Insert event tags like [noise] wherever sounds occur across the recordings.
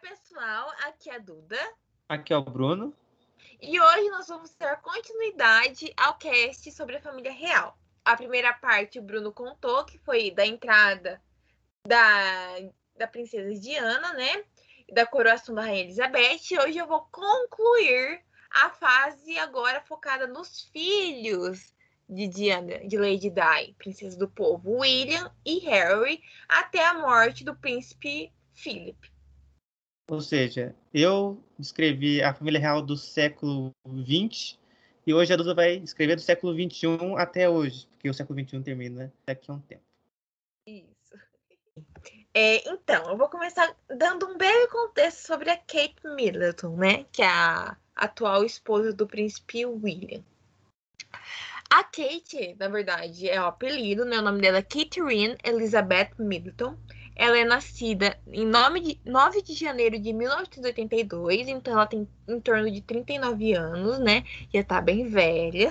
pessoal, aqui é a Duda. Aqui é o Bruno. E hoje nós vamos dar continuidade ao cast sobre a família real. A primeira parte o Bruno contou, que foi da entrada da, da princesa Diana, né? Da coroação da Rainha Elizabeth. E hoje eu vou concluir a fase agora focada nos filhos de Diana, de Lady Di, princesa do povo, William e Harry, até a morte do príncipe Philip. Ou seja, eu escrevi a família real do século XX e hoje a Duda vai escrever do século XXI até hoje, porque o século XXI termina daqui a um tempo. Isso. É, então, eu vou começar dando um breve contexto sobre a Kate Middleton, né? Que é a atual esposa do príncipe William. A Kate, na verdade, é o apelido, né? O nome dela é Catherine Elizabeth Middleton. Ela é nascida em 9 de, 9 de janeiro de 1982, então ela tem em torno de 39 anos, né? Já tá bem velha.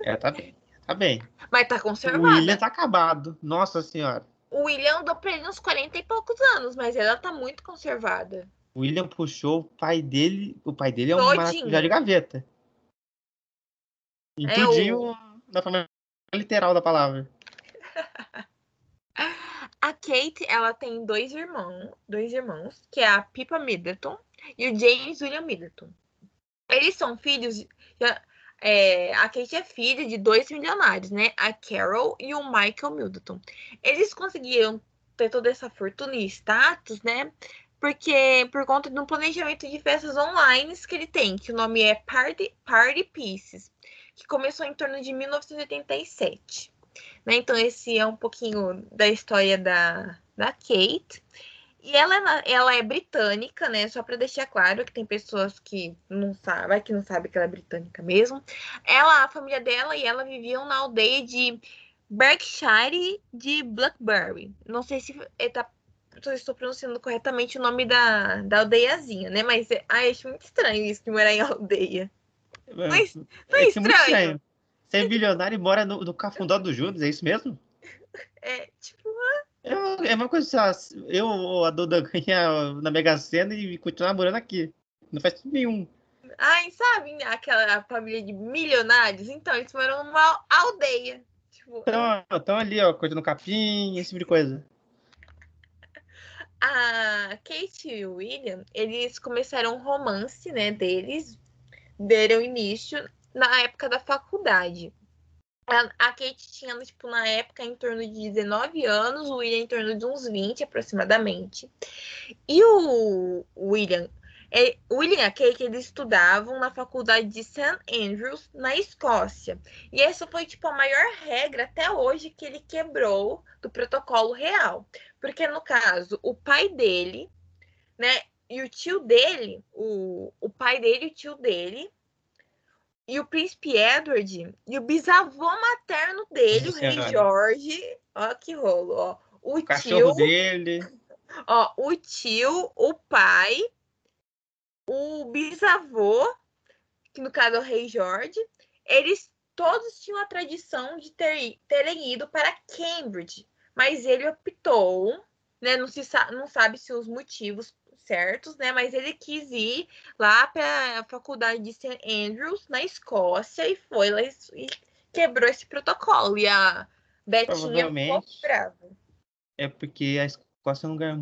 É, tá bem. Tá bem. Mas tá conservada. O William tá acabado. Nossa senhora. O William andou pra ele uns 40 e poucos anos, mas ela tá muito conservada. O William puxou o pai dele. O pai dele é um já de gaveta. Em é tudinho o... da forma literal da palavra. A Kate, ela tem dois irmãos, dois irmãos, que é a Pippa Middleton e o James William Middleton. Eles são filhos. É, a Kate é filha de dois milionários, né? A Carol e o Michael Middleton. Eles conseguiram ter toda essa fortuna e status, né? Porque por conta de um planejamento de festas online que ele tem, que o nome é Party, Party Pieces, que começou em torno de 1987. Né? Então, esse é um pouquinho da história da, da Kate. E ela, é ela é britânica, né? Só para deixar claro que tem pessoas que não sabem, que não sabem que ela é britânica mesmo. Ela, a família dela e ela viviam na aldeia de Berkshire de Blackberry. Não sei se, tá, se estou pronunciando corretamente o nome da, da aldeiazinha, né? Mas ai, acho muito estranho isso de morar em aldeia. É, não é, é, é estranho? estranho. Você é bilionário e mora no, no Cafundó do Judas, é isso mesmo? É, tipo. É, é uma coisa assim, eu ou a Duda ganhar [laughs] na Mega Sena e continuar morando aqui. Não faz sentido nenhum. Ai, sabe aquela família de milionários? Então, eles moram numa aldeia. Tipo, então, estão ali, ó, cortando capim, esse tipo de coisa. A Kate e o William, eles começaram um romance, né, deles, deram início na época da faculdade. A, Kate tinha, tipo, na época, em torno de 19 anos, o William em torno de uns 20 aproximadamente. E o William, é, William e a Kate, eles estudavam na faculdade de St. Andrews, na Escócia. E essa foi, tipo, a maior regra até hoje que ele quebrou do protocolo real. Porque, no caso, o pai dele, né, e o tio dele, o, o pai dele e o tio dele, e o príncipe Edward e o bisavô materno dele, Nossa, o rei Jorge. Ó, que rolo, ó. O, o tio dele. [laughs] Ó, o tio, o pai, o bisavô, que no caso é o rei Jorge, eles todos tinham a tradição de ter, terem ido para Cambridge, mas ele optou, né? Não se não sabe se os motivos certos, né? Mas ele quis ir lá para a faculdade de St. Andrews, na Escócia, e foi lá e quebrou esse protocolo. E a Betinha ficou brava. É porque a Escócia é um lugar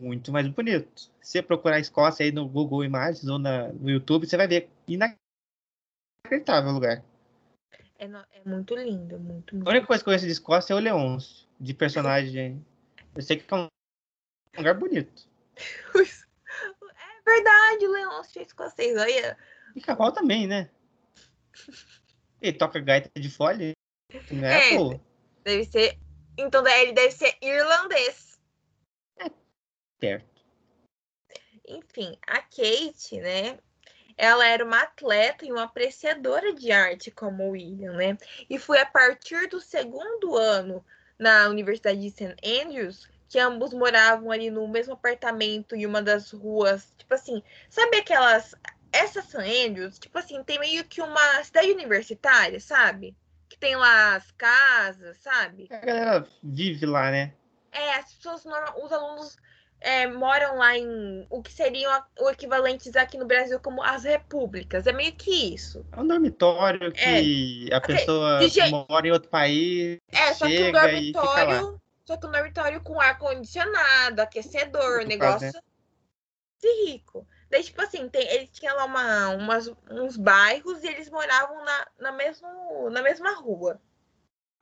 muito mais bonito. Se você procurar a Escócia aí no Google Imagens ou na, no YouTube, você vai ver inacreditável o lugar. É, é muito lindo, muito, muito. A única coisa que eu conheço de Escócia é o Leôncio, de personagem. Eu sei que é um lugar bonito. [laughs] É verdade, o Leôncio é escocês, olha. E Cavalo também, né? Ele toca gaita de folha, né, é, pô? Deve ser. Então ele deve ser irlandês. É, certo. Enfim, a Kate, né? Ela era uma atleta e uma apreciadora de arte como o William, né? E foi a partir do segundo ano na Universidade de St. Andrews que ambos moravam ali no mesmo apartamento em uma das ruas. Tipo assim, sabe aquelas. Essa San Andrews, tipo assim, tem meio que uma cidade universitária, sabe? Que tem lá as casas, sabe? A galera vive lá, né? É, as pessoas, os alunos é, moram lá em o que seriam o equivalentes aqui no Brasil como as repúblicas. É meio que isso. É um dormitório que é. a pessoa mora em outro país. É, só que um dormitório. Só que um dormitório com ar-condicionado, aquecedor, negócio prazer. de rico. Daí, tipo assim, tem, eles tinham lá uma, umas, uns bairros e eles moravam na, na, mesmo, na mesma rua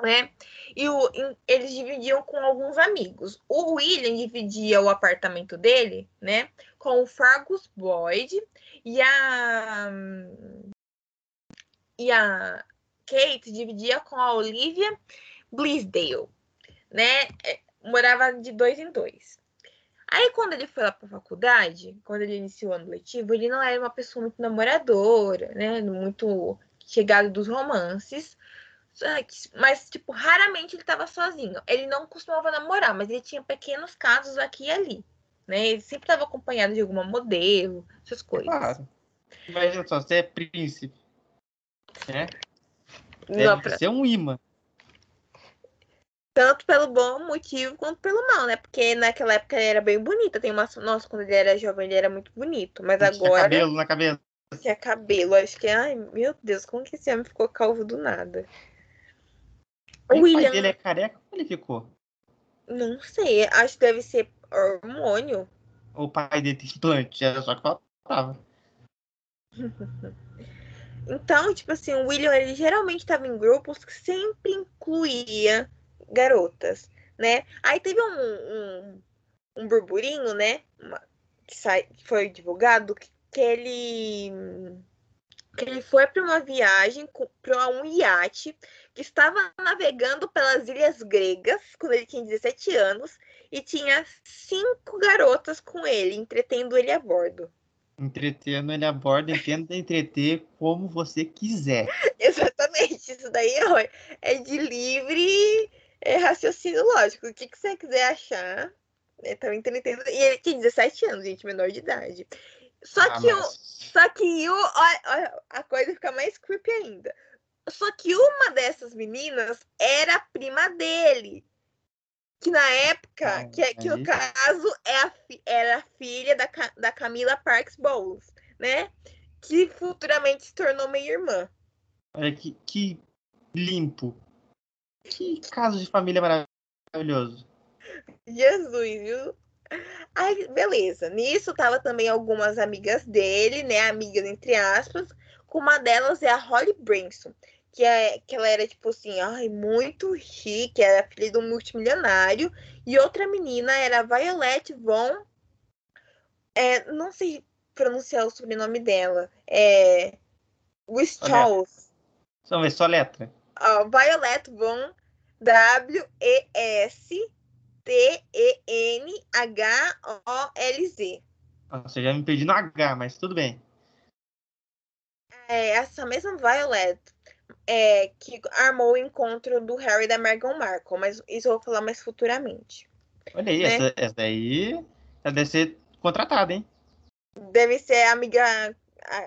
né? E o, eles dividiam com alguns amigos. O William dividia o apartamento dele, né? Com o Fergus Boyd e a e a Kate dividia com a Olivia Blaisdell, né? É, morava de dois em dois. Aí, quando ele foi lá para a faculdade, quando ele iniciou o ano letivo, ele não era uma pessoa muito namoradora, né? Muito chegado dos romances. Mas, tipo, raramente ele estava sozinho. Ele não costumava namorar, mas ele tinha pequenos casos aqui e ali. Né? Ele sempre estava acompanhado de alguma modelo, essas coisas. Claro. Imagina só, você é príncipe. Né? Deve pra... ser um imã. Tanto pelo bom motivo quanto pelo mal, né? Porque naquela época ele era bem bonito. Tem uma... Nossa, quando ele era jovem, ele era muito bonito. Mas agora. Tinha cabelo na cabeça. Tinha cabelo. Acho que, ai, meu Deus, como que esse homem ficou calvo do nada? O William... pai dele é careca? Como ele ficou? Não sei, acho que deve ser hormônio. O pai dele tem implante, era só que faltava. [laughs] então, tipo assim, o William ele geralmente estava em grupos que sempre incluía garotas, né? Aí teve um, um, um burburinho, né? Uma, que, sai, que foi divulgado que, que ele que ele foi para uma viagem para um iate que estava navegando pelas ilhas gregas quando ele tinha 17 anos e tinha cinco garotas com ele, entretendo ele a bordo. Entretendo ele a bordo, entenda entreter como você quiser. [laughs] Exatamente, isso daí é de livre é, raciocínio lógico. O que, que você quiser achar, né, tá entretendo. E ele tinha 17 anos, gente, menor de idade. Só ah, que, mas... o, só que o, a, a coisa fica mais creepy ainda. Só que uma dessas meninas era prima dele. Que na época, ah, que, é, que no caso é a, era a filha da, da Camila Parks Bowles, né? Que futuramente se tornou minha irmã. Olha que, que limpo. Que caso de família maravilhoso. Jesus, viu? Aí, beleza. Nisso tava também algumas amigas dele, né? Amigas entre aspas. Com uma delas é a Holly Branson, que, é, que ela era, tipo assim, ai, muito chique, era filha de um multimilionário. E outra menina era a Violet Von. É, não sei pronunciar o sobrenome dela. É. Wistchaus. Vamos ver, só letra. Uh, Violet Von W-E-S-T-E-N-H-O-L-Z. Você já me pedindo H, mas tudo bem. É, essa mesma Violet é, que armou o encontro do Harry e da Meghan Markle, mas isso eu vou falar mais futuramente. Olha aí, né? essa, essa daí deve ser contratada, hein? Deve ser amiga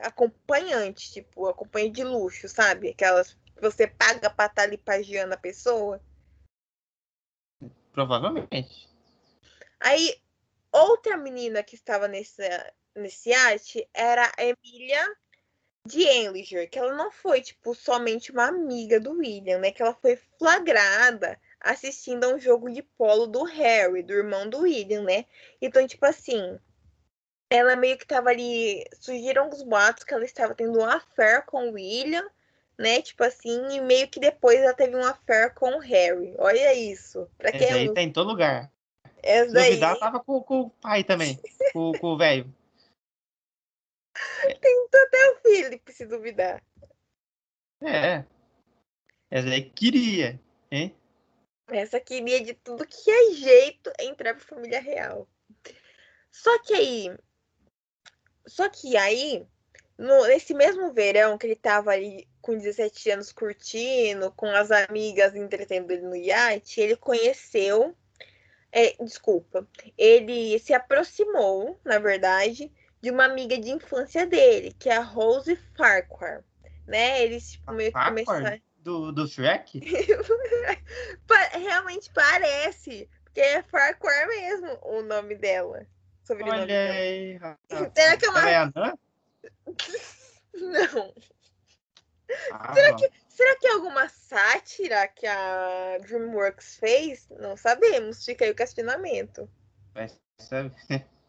acompanhante, tipo, acompanhante de luxo, sabe? Aquelas que você paga pra estar tá ali pagiando a pessoa. Provavelmente. Aí, outra menina que estava nesse, nesse arte era a Emília de Enliger, que ela não foi, tipo, somente uma amiga do William, né? Que ela foi flagrada assistindo a um jogo de polo do Harry, do irmão do William, né? Então, tipo assim, ela meio que tava ali. Surgiram os boatos que ela estava tendo um affair com o William, né? Tipo assim, e meio que depois ela teve um affair com o Harry. Olha isso. Pra quem Esse aí tá em todo lugar. Essa daí... Duvidar, tava com, com o pai também, com, com o velho. [laughs] Tentou até o Felipe, se duvidar. É. Essa aí queria, hein? Essa queria de tudo que é jeito entrar pra família real. Só que aí. Só que aí, no, nesse mesmo verão que ele tava ali com 17 anos curtindo, com as amigas entretendo ele no iate, ele conheceu. É, desculpa. Ele se aproximou, na verdade, de uma amiga de infância dele, que é a Rose Farquhar. Né? Eles tipo, meio que começaram. Do, do Shrek? [laughs] Realmente parece. Porque que é Farquhar mesmo o nome dela. Sobrenome Olha dela. aí. Será que é uma- é? Não. Ah, Será que, será que é alguma sátira que a DreamWorks fez? Não sabemos. Fica aí o questionamento. Vai saber. [laughs]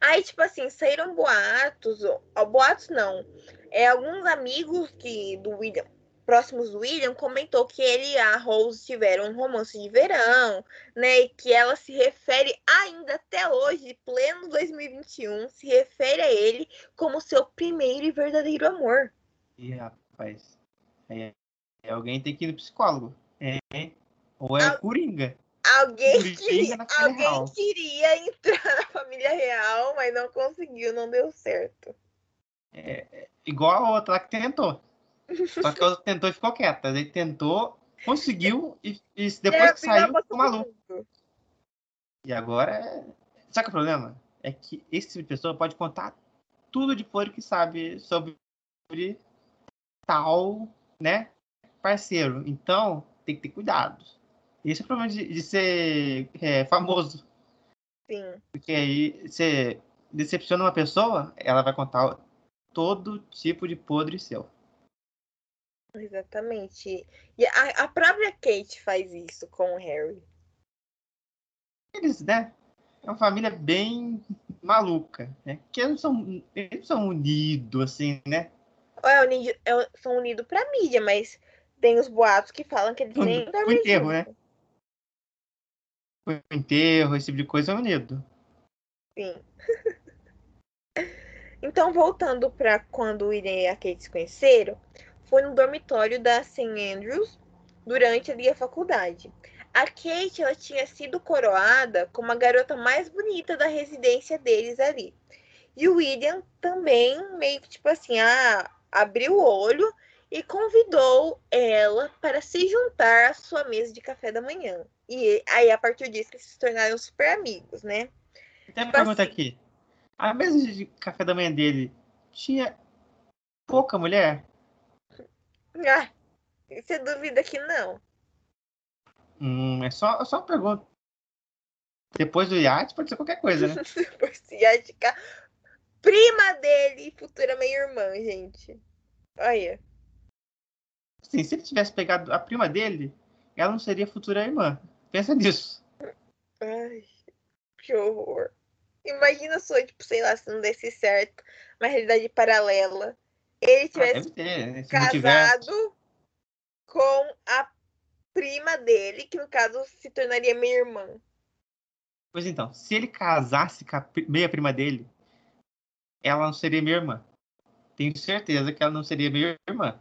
Aí, tipo assim, saíram boatos, ó, boatos não. É, alguns amigos que do William, próximos do William, comentou que ele e a Rose tiveram um romance de verão, né? E que ela se refere ainda até hoje, pleno 2021, se refere a ele como seu primeiro e verdadeiro amor. Ih, rapaz. Aí, aí alguém tem que ir no psicólogo. É. Ou é Ah. Coringa. Alguém, Coringa família alguém real. queria entrar na família real, mas não conseguiu, não deu certo. Igual a outra lá que tentou. Só que a outra tentou e ficou quieta. Ele tentou, conseguiu e, e depois Era que saiu, ficou maluco. E agora. é- Sabe é o problema? É que esse tipo de pessoa pode contar tudo de podre que sabe sobre tal, né? Parceiro. Então, tem que ter cuidado. Esse é o problema de, de ser é, famoso. Sim. Porque aí você decepciona uma pessoa, ela vai contar todo tipo de podre seu. Exatamente. E a, a própria Kate faz isso com o Harry. Eles, né? É uma família bem maluca, né? Que eles são, eles são unidos, assim, né? É unido, é- são unidos pra mídia, mas tem os boatos que falam que eles O- nem dormem enterro, junto. né? O enterro, esse tipo de coisa é unido. Sim. [laughs] então, voltando pra quando o William e a Kate se conheceram, foi no dormitório da St. Andrews durante ali a faculdade. A Kate ela tinha sido coroada como a garota mais bonita da residência deles ali. E o William também meio que tipo assim, ah, abriu o olho e convidou ela para se juntar à sua mesa de café da manhã. E aí, a partir disso, eles se tornaram super amigos, né? Tem uma Tipo pergunta assim. aqui. A mesa de café da manhã dele tinha pouca mulher? [laughs] Ah, você duvida que não? Hum, é só, só uma pergunta. Depois do iate pode ser qualquer coisa, né? Por se ia ficar prima dele, futura meia-irmã, gente. Olha. Assim, se ele tivesse pegado a prima dele, ela não seria futura irmã. Pensa nisso. Ai, que horror. Imagina só, tipo, sei lá, se não desse certo, uma realidade paralela. Ele Ah, tivesse tiver, casado com a prima dele, que no caso se tornaria minha irmã. Pois então, se ele casasse com a pri- meia prima dele, ela não seria minha irmã. Tenho certeza que ela não seria minha irmã.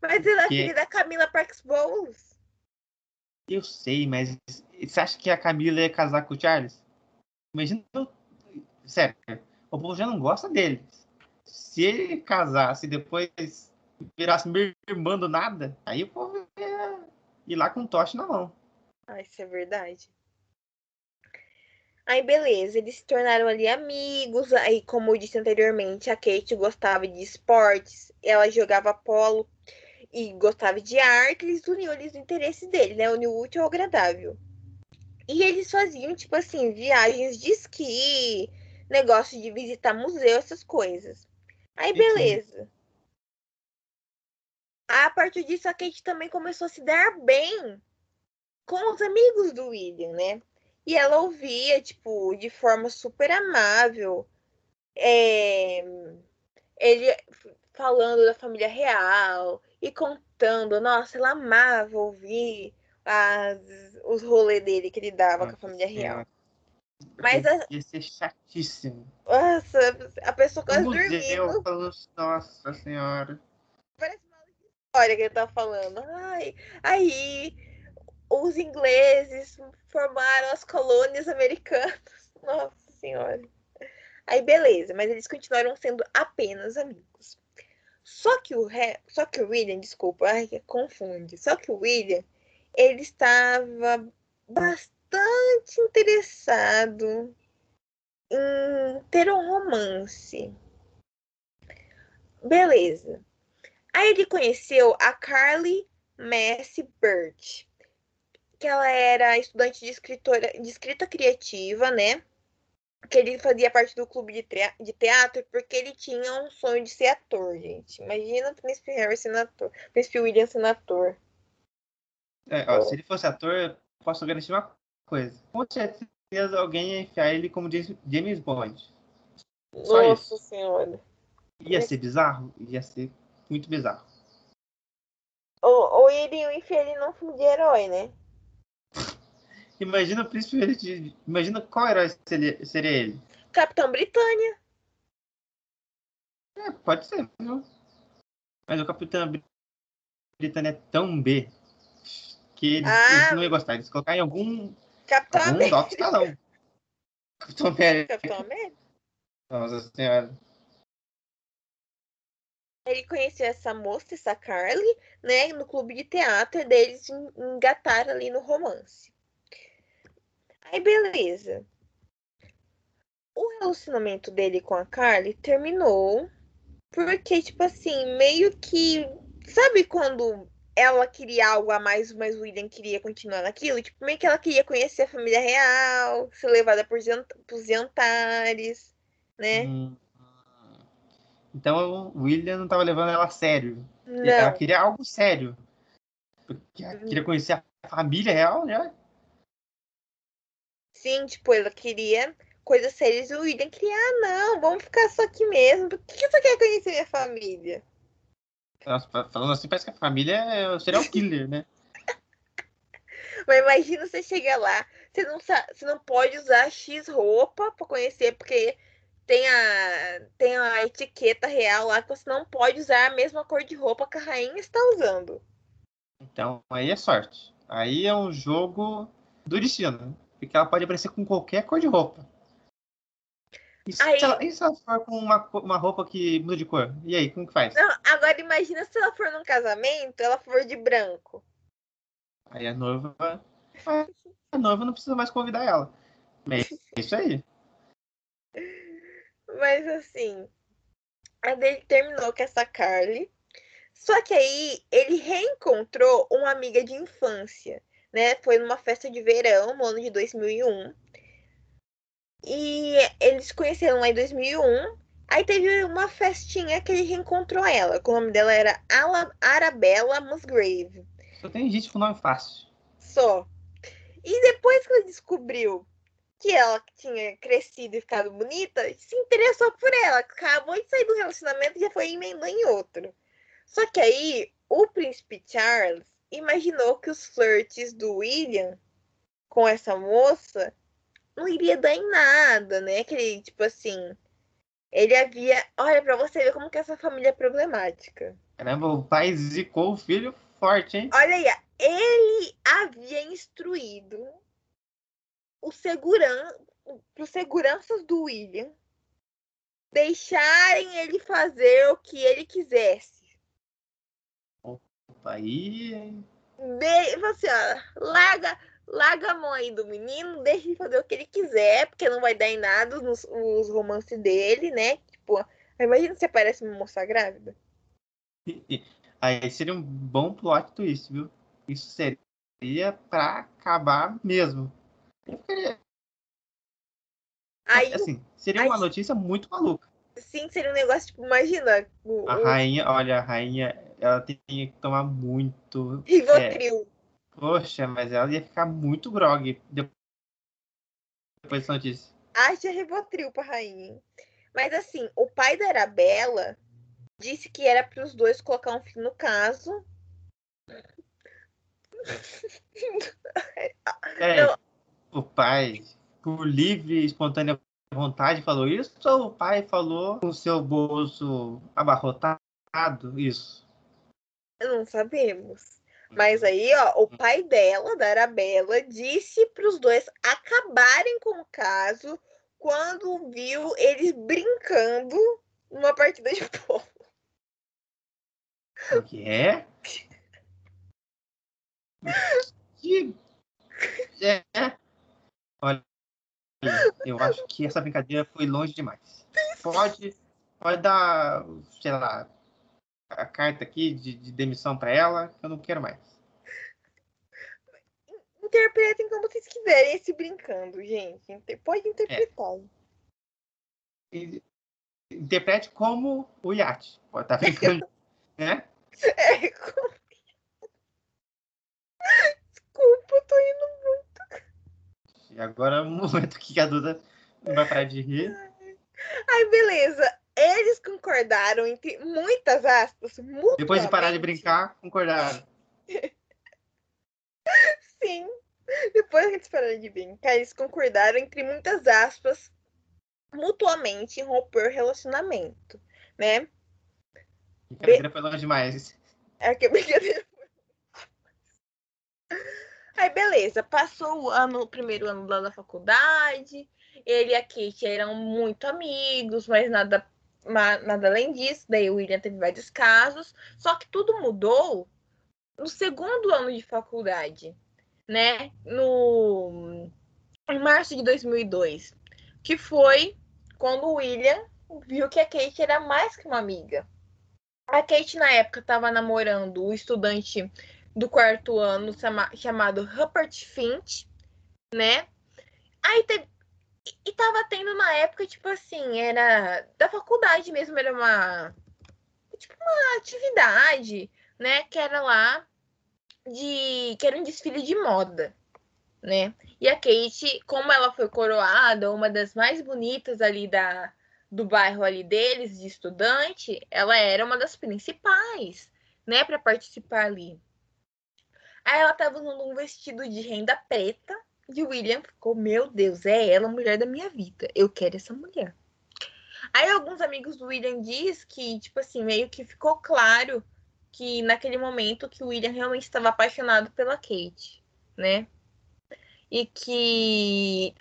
Mas ela é Que- filha da Camila Parks Bowles. Eu sei, mas você acha que a Camila ia casar com o Charles? Imagina. Sério, o povo já não gosta dele. Se ele casasse e depois virasse minha irmã do nada, aí o povo ia ir lá com um na mão. Ah, isso é verdade. Aí, beleza, eles se tornaram ali amigos. Aí, como eu disse anteriormente, a Kate gostava de esportes, ela jogava polo e gostava de arte. Eles uniam ali os interesses dele, né? Uniu o útil ao agradável. E eles faziam, tipo assim, viagens de esqui, negócio de visitar museu, essas coisas. Aí, beleza. A partir disso, a Kate também começou a se dar bem com os amigos do William, né? E ela ouvia, tipo, de forma super amável, é, ele falando da família real e contando, nossa, ela amava ouvir as, os rolês dele que ele dava com a família real. Mas a, Ia ser chatíssimo. nossa, a pessoa quase museu dormindo. falando, nossa senhora. Parece uma história que ele tá falando. Ai, aí os ingleses formaram as colônias americanas. [laughs] Nossa senhora. Aí beleza, mas eles continuaram sendo apenas amigos. Só que o Re... só que o William, desculpa, ai, confunde. Só que o William, ele estava bastante interessado em ter um romance. Beleza. Aí ele conheceu a Carly Messi Birch, que ela era estudante de escritora, de escrita criativa, né? Que ele fazia parte do clube de, teatro porque ele tinha um sonho de ser ator, gente. Imagina o Príncipe Harry sendo ator, Príncipe William sendo ator. É, ó, se ele fosse ator, posso garantir uma coisa. Com certeza alguém ia enfiar ele como James Bond. Só Nossa isso. senhora. Ia ser bizarro? Ia ser muito bizarro. Ou, ou iriam enfiar ele num filme de herói, né? [laughs] Imagina o príncipe ele Imagina qual herói seria, seria ele. Capitão Britânia. É, pode ser, viu? Mas o Capitão Britânia é tão B que eles, ah, eles não iam gostar. Eles colocar em algum. Capitão América. Escalão. Capitão América. Capitão América. Nossa senhora. Ele conheceu essa moça, essa Carly, né, no clube de teatro, e eles engataram ali no romance. Aí, beleza. O relacionamento dele com a Carly terminou porque, tipo assim, meio que. Sabe quando ela queria algo a mais, mas o William queria continuar naquilo? Tipo, meio que ela queria conhecer a família real, ser levada por, os jantares, né? Hum. Então o William não estava levando ela a sério. Não. Ela queria algo sério. Porque ela queria conhecer a família real, né? Sim, tipo, ela queria coisas sérias e o William queria, ah, não, vamos ficar só aqui mesmo. Por que você quer conhecer minha família? Nossa, falando assim, parece que a família é o serial killer, né? [laughs] Mas imagina você chegar lá, você não, você não pode usar X roupa para conhecer, porque tem a, tem a etiqueta real lá que você não pode usar a mesma cor de roupa que a rainha está usando. Então, aí é sorte. Aí é um jogo do destino. Porque ela pode aparecer com qualquer cor de roupa. E se, aí... ela, e se ela for com uma, uma roupa que muda de cor? E aí, como que faz? Não, agora imagina se ela for num casamento, ela for de branco. Aí a noiva. A noiva não precisa mais convidar ela. É isso aí. [laughs] Mas assim, a dele terminou com essa Carly. Só que aí ele reencontrou uma amiga de infância, né? Foi numa festa de verão no ano de 2001. E eles se conheceram lá em 2001. Aí teve uma festinha que ele reencontrou ela. O nome dela era Arabella Musgrave. Só tem gente com nome fácil. Só. E depois que ele descobriu que ela tinha crescido e ficado bonita, se interessou por ela. Acabou de sair do relacionamento e já foi emendando em outro. Só que aí, o príncipe Charles imaginou que os flirts do William com essa moça não iria dar em nada, né? Que ele, tipo assim, ele havia. Olha, pra você ver como que essa família é problemática. Caramba, o pai zicou o filho forte, hein? Olha aí, ele havia instruído o seguran... os seguranças do William deixarem ele fazer o que ele quisesse. Opa, aí. De... Assim, ó, larga, larga a mão aí do menino, deixa ele fazer o que ele quiser, porque não vai dar em nada nos, os romances dele, né? Tipo, imagina se aparece uma moça grávida. Aí seria um bom plot twist, viu? Isso seria pra acabar mesmo. Eu ficaria. Aí, assim, seria aí, uma notícia muito maluca. Sim, seria um negócio, tipo, imagina. O, a rainha, olha, a rainha, ela tem que tomar muito. Rivotril. É, poxa, mas ela ia ficar muito grog depois dessa notícia. Acha Rivotril pra rainha. Mas assim, o pai da Arabella disse que era para os dois colocar um fim no caso. É, o pai, por livre e espontânea vontade, falou isso? Ou o pai falou com o seu bolso abarrotado? Isso. Não sabemos. Mas aí, ó, o pai dela, da Arabella, disse para os dois acabarem com o caso quando viu eles brincando numa partida de polo. O que é? que é? Olha, eu acho que essa brincadeira foi longe demais. Pode, pode dar, sei lá, a carta aqui de, de demissão para ela, que eu não quero mais. interpretem como vocês quiserem esse brincando, gente. Pode interpretar. E- Interprete como o iate. Pode estar brincando, né? É, como... Desculpa, eu tô indo. E agora é o momento que a Duda não vai parar de rir. Ai, beleza. Eles concordaram entre muitas aspas. Depois de parar de mutuamente. brincar, concordaram. [laughs] Sim. Depois que eles pararam de brincar, eles concordaram entre muitas aspas mutuamente em romper o relacionamento, né? Brincadeira foi longe demais. É que brincadeira. Aí, beleza. Passou o ano, o primeiro ano lá da faculdade. Ele e a Kate eram muito amigos, mas nada, ma- nada além disso. Daí o William teve vários casos. Só que tudo mudou no segundo ano de faculdade, né? No em março de 2002, que foi quando o William viu que a Kate era mais que uma amiga. A Kate, na época, estava namorando o estudante do quarto ano chama- chamado Rupert Finch, né? Aí teve. E e tava tendo na época, tipo assim, era da faculdade mesmo, era uma. Tipo, uma atividade, né? Que era lá de. que era um desfile de moda, né? E a Kate, como ela foi coroada, uma das mais bonitas ali da, do bairro ali deles, de estudante, ela era uma das principais, né, para participar ali. Aí ela tava usando um vestido de renda preta e o William ficou, meu Deus, é ela a mulher da minha vida. Eu quero essa mulher. Aí alguns amigos do William diz que, tipo assim, meio que ficou claro que naquele momento que o William realmente estava apaixonado pela Kate, né? E que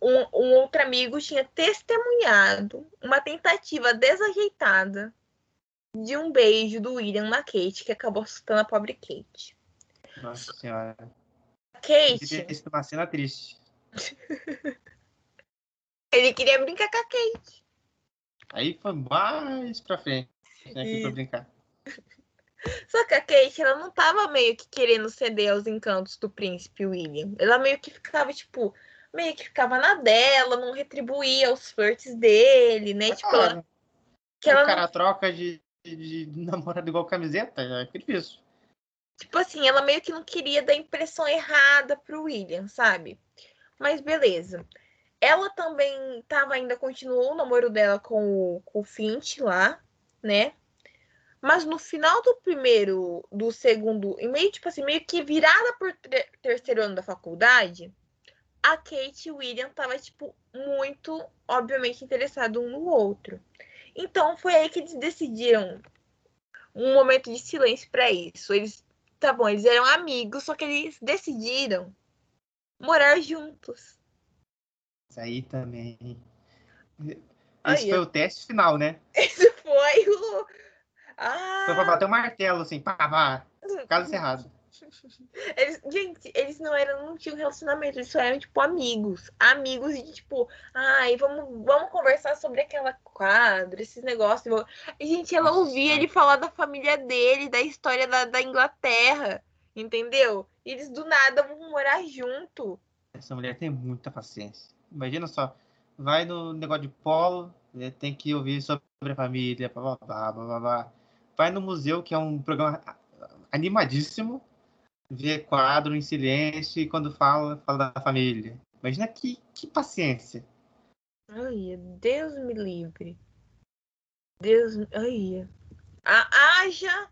um, um outro amigo tinha testemunhado uma tentativa desajeitada de um beijo do William na Kate, que acabou assustando a pobre Kate. Nossa senhora. Kate, Isso uma cena triste. [laughs] ele queria brincar com a Kate. Aí foi mais pra frente, né? Que foi brincar. [laughs] Só que a Kate, ela não tava meio que querendo ceder aos encantos do príncipe William. Ela meio que ficava, tipo, meio que ficava na dela, não retribuía os flirts dele, né? Mas, tipo, ela, claro, que ela o não cara troca de, de, de namorado igual camiseta, é difícil. Tipo assim, ela meio que não queria dar impressão errada pro William, sabe? Mas beleza. Ela também tava ainda, continuou o namoro dela com o, com o Finch lá, né? Mas no final do primeiro, do segundo, e meio, tipo assim, meio que virada por terceiro ano da faculdade, a Kate e o William tava, tipo, muito, obviamente, interessados um no outro. Então foi aí que eles decidiram um momento de silêncio pra isso. Eles Tá bom, eles eram amigos, só que eles decidiram morar juntos. Isso aí também. Esse Aí, foi o teste final, né? [laughs] Esse foi o. Ah! Foi pra bater o martelo, assim, pá, pá. Caso encerrado. [laughs] Eles, gente, eles não eram, não tinham relacionamento, eles só eram, tipo, amigos. Amigos de, tipo, ai, vamos, vamos conversar sobre aquela quadra, esses negócios. E, gente, ela ouvia ele falar da família dele, da história da, da Inglaterra, entendeu? E eles do nada vão morar junto. Essa mulher tem muita paciência. Imagina só, vai no negócio de polo, né, tem que ouvir sobre a família, blá, blá, blá, blá, blá. Vai no museu, que é um programa animadíssimo, vê quadro em silêncio e quando fala, fala da família. Imagina que, que paciência. Ai, Deus me livre. Deus, ai. A, haja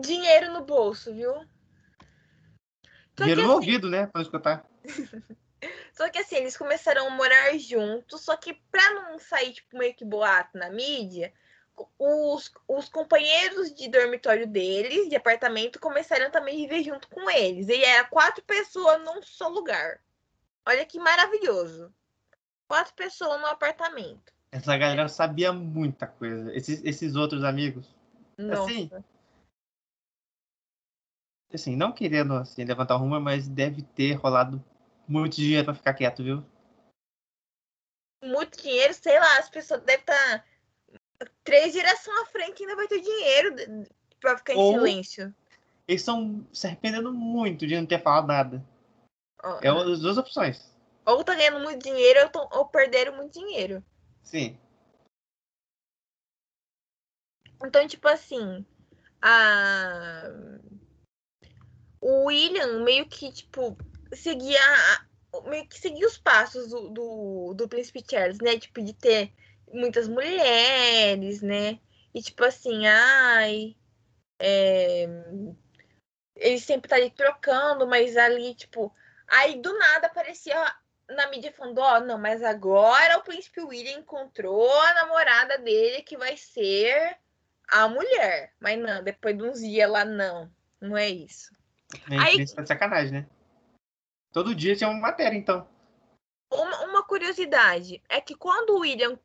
dinheiro no bolso, viu? Só Dinheiro no assim, ouvido, né? Pra escutar. [laughs] só que assim, eles começaram a morar juntos, só que pra não sair, tipo, meio que boato na mídia, os, os companheiros de dormitório deles, de apartamento, começaram também a viver junto com eles. E era quatro pessoas num só lugar. Olha que maravilhoso. Quatro pessoas no apartamento. Essa galera sabia muita coisa. Esses, esses outros amigos. Nossa. Assim, assim, não querendo assim, levantar o rumor, mas deve ter rolado muito dinheiro pra ficar quieto, viu? muito dinheiro, sei lá, as pessoas devem estar três gerações à frente ainda vai ter dinheiro pra ficar em Ou- silêncio. eles estão se arrependendo muito de não ter falado nada. Ó, É as duas opções. Ou tá ganhando muito dinheiro ou, tão- ou perderam muito dinheiro. Sim. Então, tipo assim, a... o William meio que, tipo, seguia, meio que seguia os passos do, do, do Príncipe Charles, né? Tipo, de ter muitas mulheres, né? E tipo assim, ai. é, Ele sempre tá ali trocando, mas ali, tipo. Aí do nada aparecia na mídia falando, ó, não, mas agora o príncipe William encontrou a namorada dele que vai ser a mulher. Mas não, depois de uns dias lá, não. Não é isso. É, Aí- Isso tá de sacanagem, né? Todo dia tinha uma matéria, então. Uma, uma curiosidade é que quando o William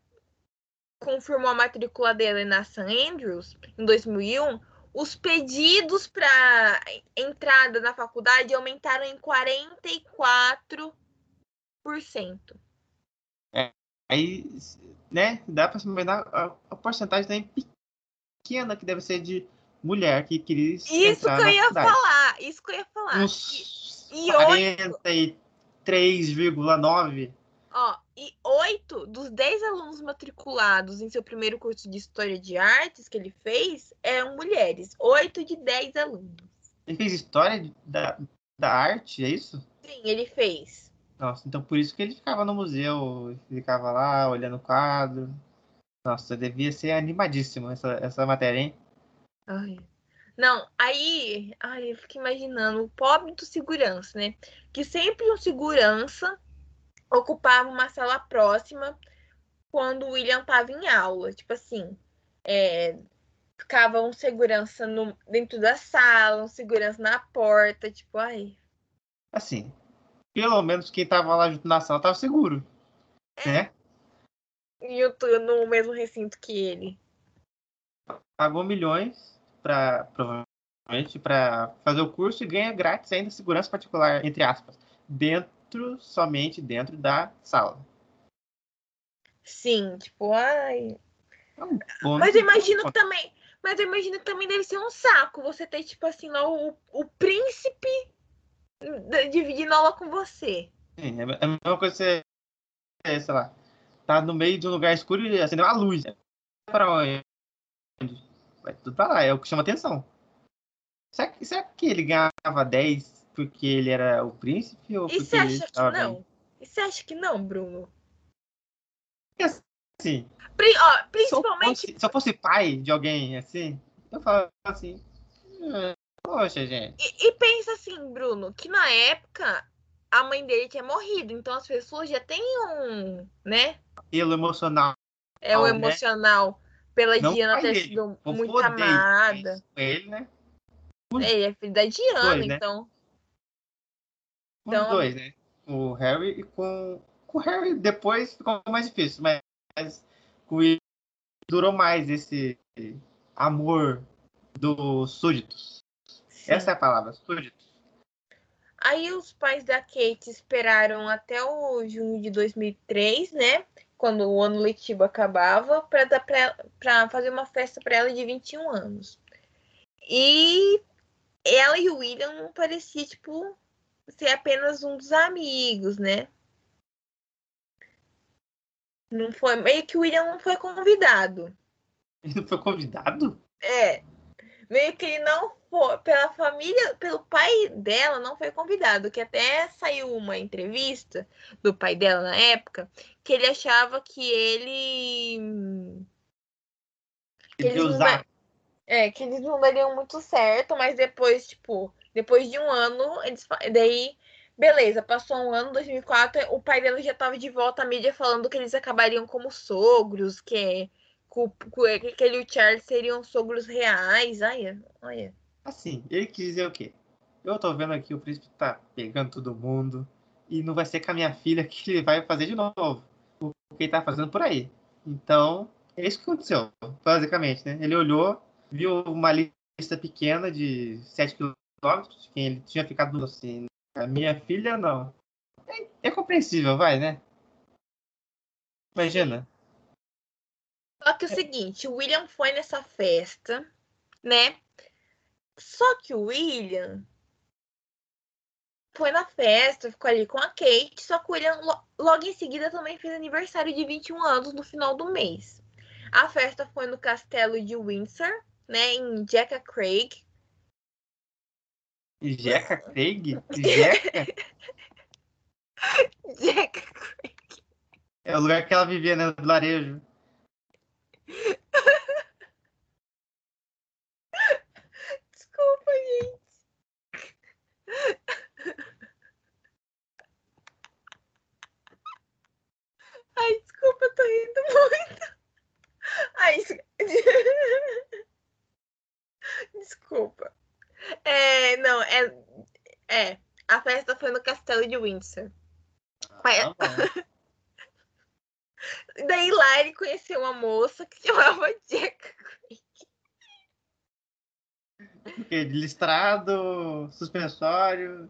confirmou a matrícula dele na St. Andrews, em 2001, os pedidos para entrada na faculdade aumentaram em 44%. Aí, né, dá se imaginar a, a porcentagem também pequena que deve ser de mulher que queria Isso que eu ia faculdade. falar, isso que eu ia falar. Uns E- e 43,9. Ó, e oito dos dez alunos matriculados em seu primeiro curso de História de Artes que ele fez eram mulheres. Oito de dez alunos. Ele fez história da, da arte, é isso? Sim, ele fez. Nossa, então por isso que ele ficava no museu, ficava lá olhando o quadro. Nossa, devia ser animadíssimo essa, essa matéria, hein? Ai. Não, aí, ai, eu fico imaginando o pobre do segurança, né? Que sempre um segurança ocupava uma sala próxima quando o William estava em aula. Tipo assim, é, ficava um segurança no, dentro da sala, um segurança na porta, tipo, ai. Assim, pelo menos quem tava lá junto na sala tava seguro, né? E eu tô no mesmo recinto que ele. Pagou milhões pra, provavelmente, para fazer o curso e ganha grátis ainda segurança particular, entre aspas, dentro, somente dentro da sala. Sim, tipo, ai. É um Mas eu imagino que também. Mas eu imagino que também deve ser um saco você ter, tipo assim, lá o, o príncipe dividindo aula com você. Sim, é a mesma coisa que você, é, sei lá, tá no meio de um lugar escuro e acendeu uma luz. Para onde? Vai tudo pra lá, é o que chama atenção. Será que, será que ele ganhava 10 porque ele era o príncipe ou E porque você ele acha que estava não? E você acha que não, Bruno? bem? Assim, Pri- ó, se eu, principalmente. fosse, se eu fosse pai de alguém assim, eu falava assim, "Hum, poxa, gente. E, e pensa assim, Bruno, que na época a mãe dele tinha morrido, então as pessoas já têm um, né? Pelo emocional. É o né? emocional pela Não Diana ter sido muito amada. ele, né? É, ele é filho da Diana, Dois, né? então. Então- os dois, né? Com o Harry e com. Com o Harry depois ficou mais difícil, mas, mas com o durou mais esse amor dos súditos. sim. Essa é a palavra, súditos. Aí os pais da Kate esperaram até o junho de 2003, né? Quando o ano letivo acabava, para fazer uma festa para ela de 21 anos. E ela e o William não parecia tipo ser apenas um dos amigos, né? Não foi, meio que o William não foi convidado. Ele não foi convidado? É. Meio que ele não foi, pela família, pelo pai dela, não foi convidado. Que até saiu uma entrevista do pai dela na época, que ele achava que ele. Que Ele eles, não usar. é, que eles não dariam muito certo, mas depois, tipo, depois de um ano, eles daí. Beleza, passou um ano, 2004, o pai dela já tava de volta à mídia falando que eles acabariam como sogros, que é que ele e o Charles seriam sogros reais. Olha, olha. Assim, ele quis dizer o quê? Eu tô vendo aqui o príncipe tá pegando todo mundo e não vai ser com a minha filha que ele vai fazer de novo. O que ele tá fazendo por aí. Então, é isso que aconteceu, basicamente, né? Ele olhou, viu uma lista pequena de 7 quilômetros, quem ele tinha ficado assim. A minha filha, não. É, é compreensível, vai, né? Imagina. Só que é o seguinte, o William foi nessa festa, né? Só que o William foi na festa, ficou ali com a Kate, só que o William logo em seguida também fez aniversário de 21 anos no final do mês. A festa foi no castelo de Windsor, né, em Jacka Craig. Jacka Craig? Jacka? [laughs] Jacka Craig. É o lugar que ela vivia, né, no larejo. Desculpa, gente. Ai, desculpa, eu tô rindo muito. Ai, [laughs] desculpa. É, não, é, é. A festa foi no castelo de Windsor. Ah, tá [laughs] Daí lá ele conheceu uma moça que [laughs] chamava Jack Craig. Listrado, suspensório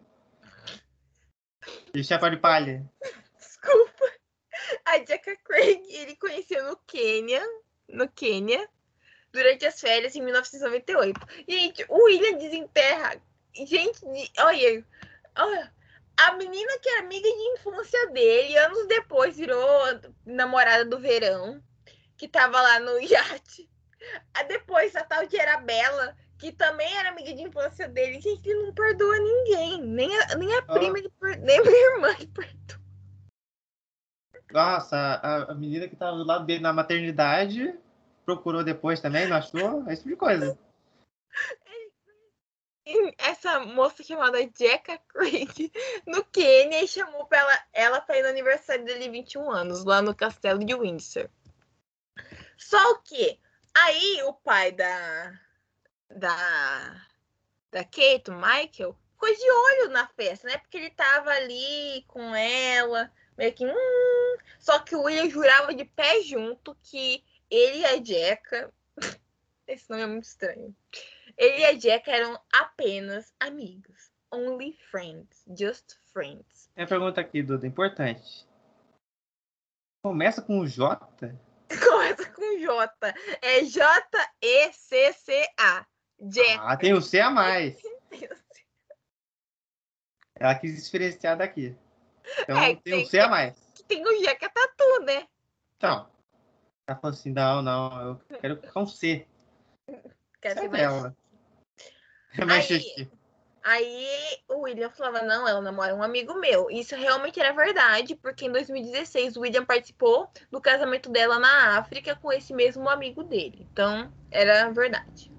e chapéu de palha. Desculpa. A Jack Craig ele conheceu no Quênia, no Quênia, durante as férias em 1998. Gente, o William desenterra. Gente, olha, olha a menina que era amiga de infância dele, anos depois virou namorada do verão, que tava lá no [laughs] iate. Depois a tal de Arabella, que também era amiga de infância dele. Gente, ele não perdoa ninguém. Nem a, nem a prima, oh. nem a minha irmã ele perdoa. Nossa, a, a menina que tava do lado dele na maternidade procurou depois também, não achou? Esse tipo de coisa essa moça chamada Jacka Craig no Quênia chamou pra ela, ela para ir no aniversário dele de 21 anos, lá no castelo de Windsor. Só que aí o pai da da da Kate, Michael, ficou de olho na festa, né? Porque ele tava ali com ela, meio que hum, só que o William jurava de pé junto que ele e a Jacka [laughs] esse nome é muito estranho ele e a Jack eram apenas amigos. Only friends. Just friends. Minha pergunta aqui, Duda, importante. Começa com J? [laughs] Começa com J. É J-E-C-C-A. Jack. Ah, tem o C a mais. [laughs] Ela quis diferenciar daqui. Então é, tem, tem o C a mais. Tem o é tatu, né? Então. Ela falou assim: não, não, eu quero com C. Quero ser mais. Aí, aí o William falava, não, ela namora um amigo meu. Isso realmente era verdade, porque em 2016 o William participou do casamento dela na África com esse mesmo amigo dele. Então, era verdade.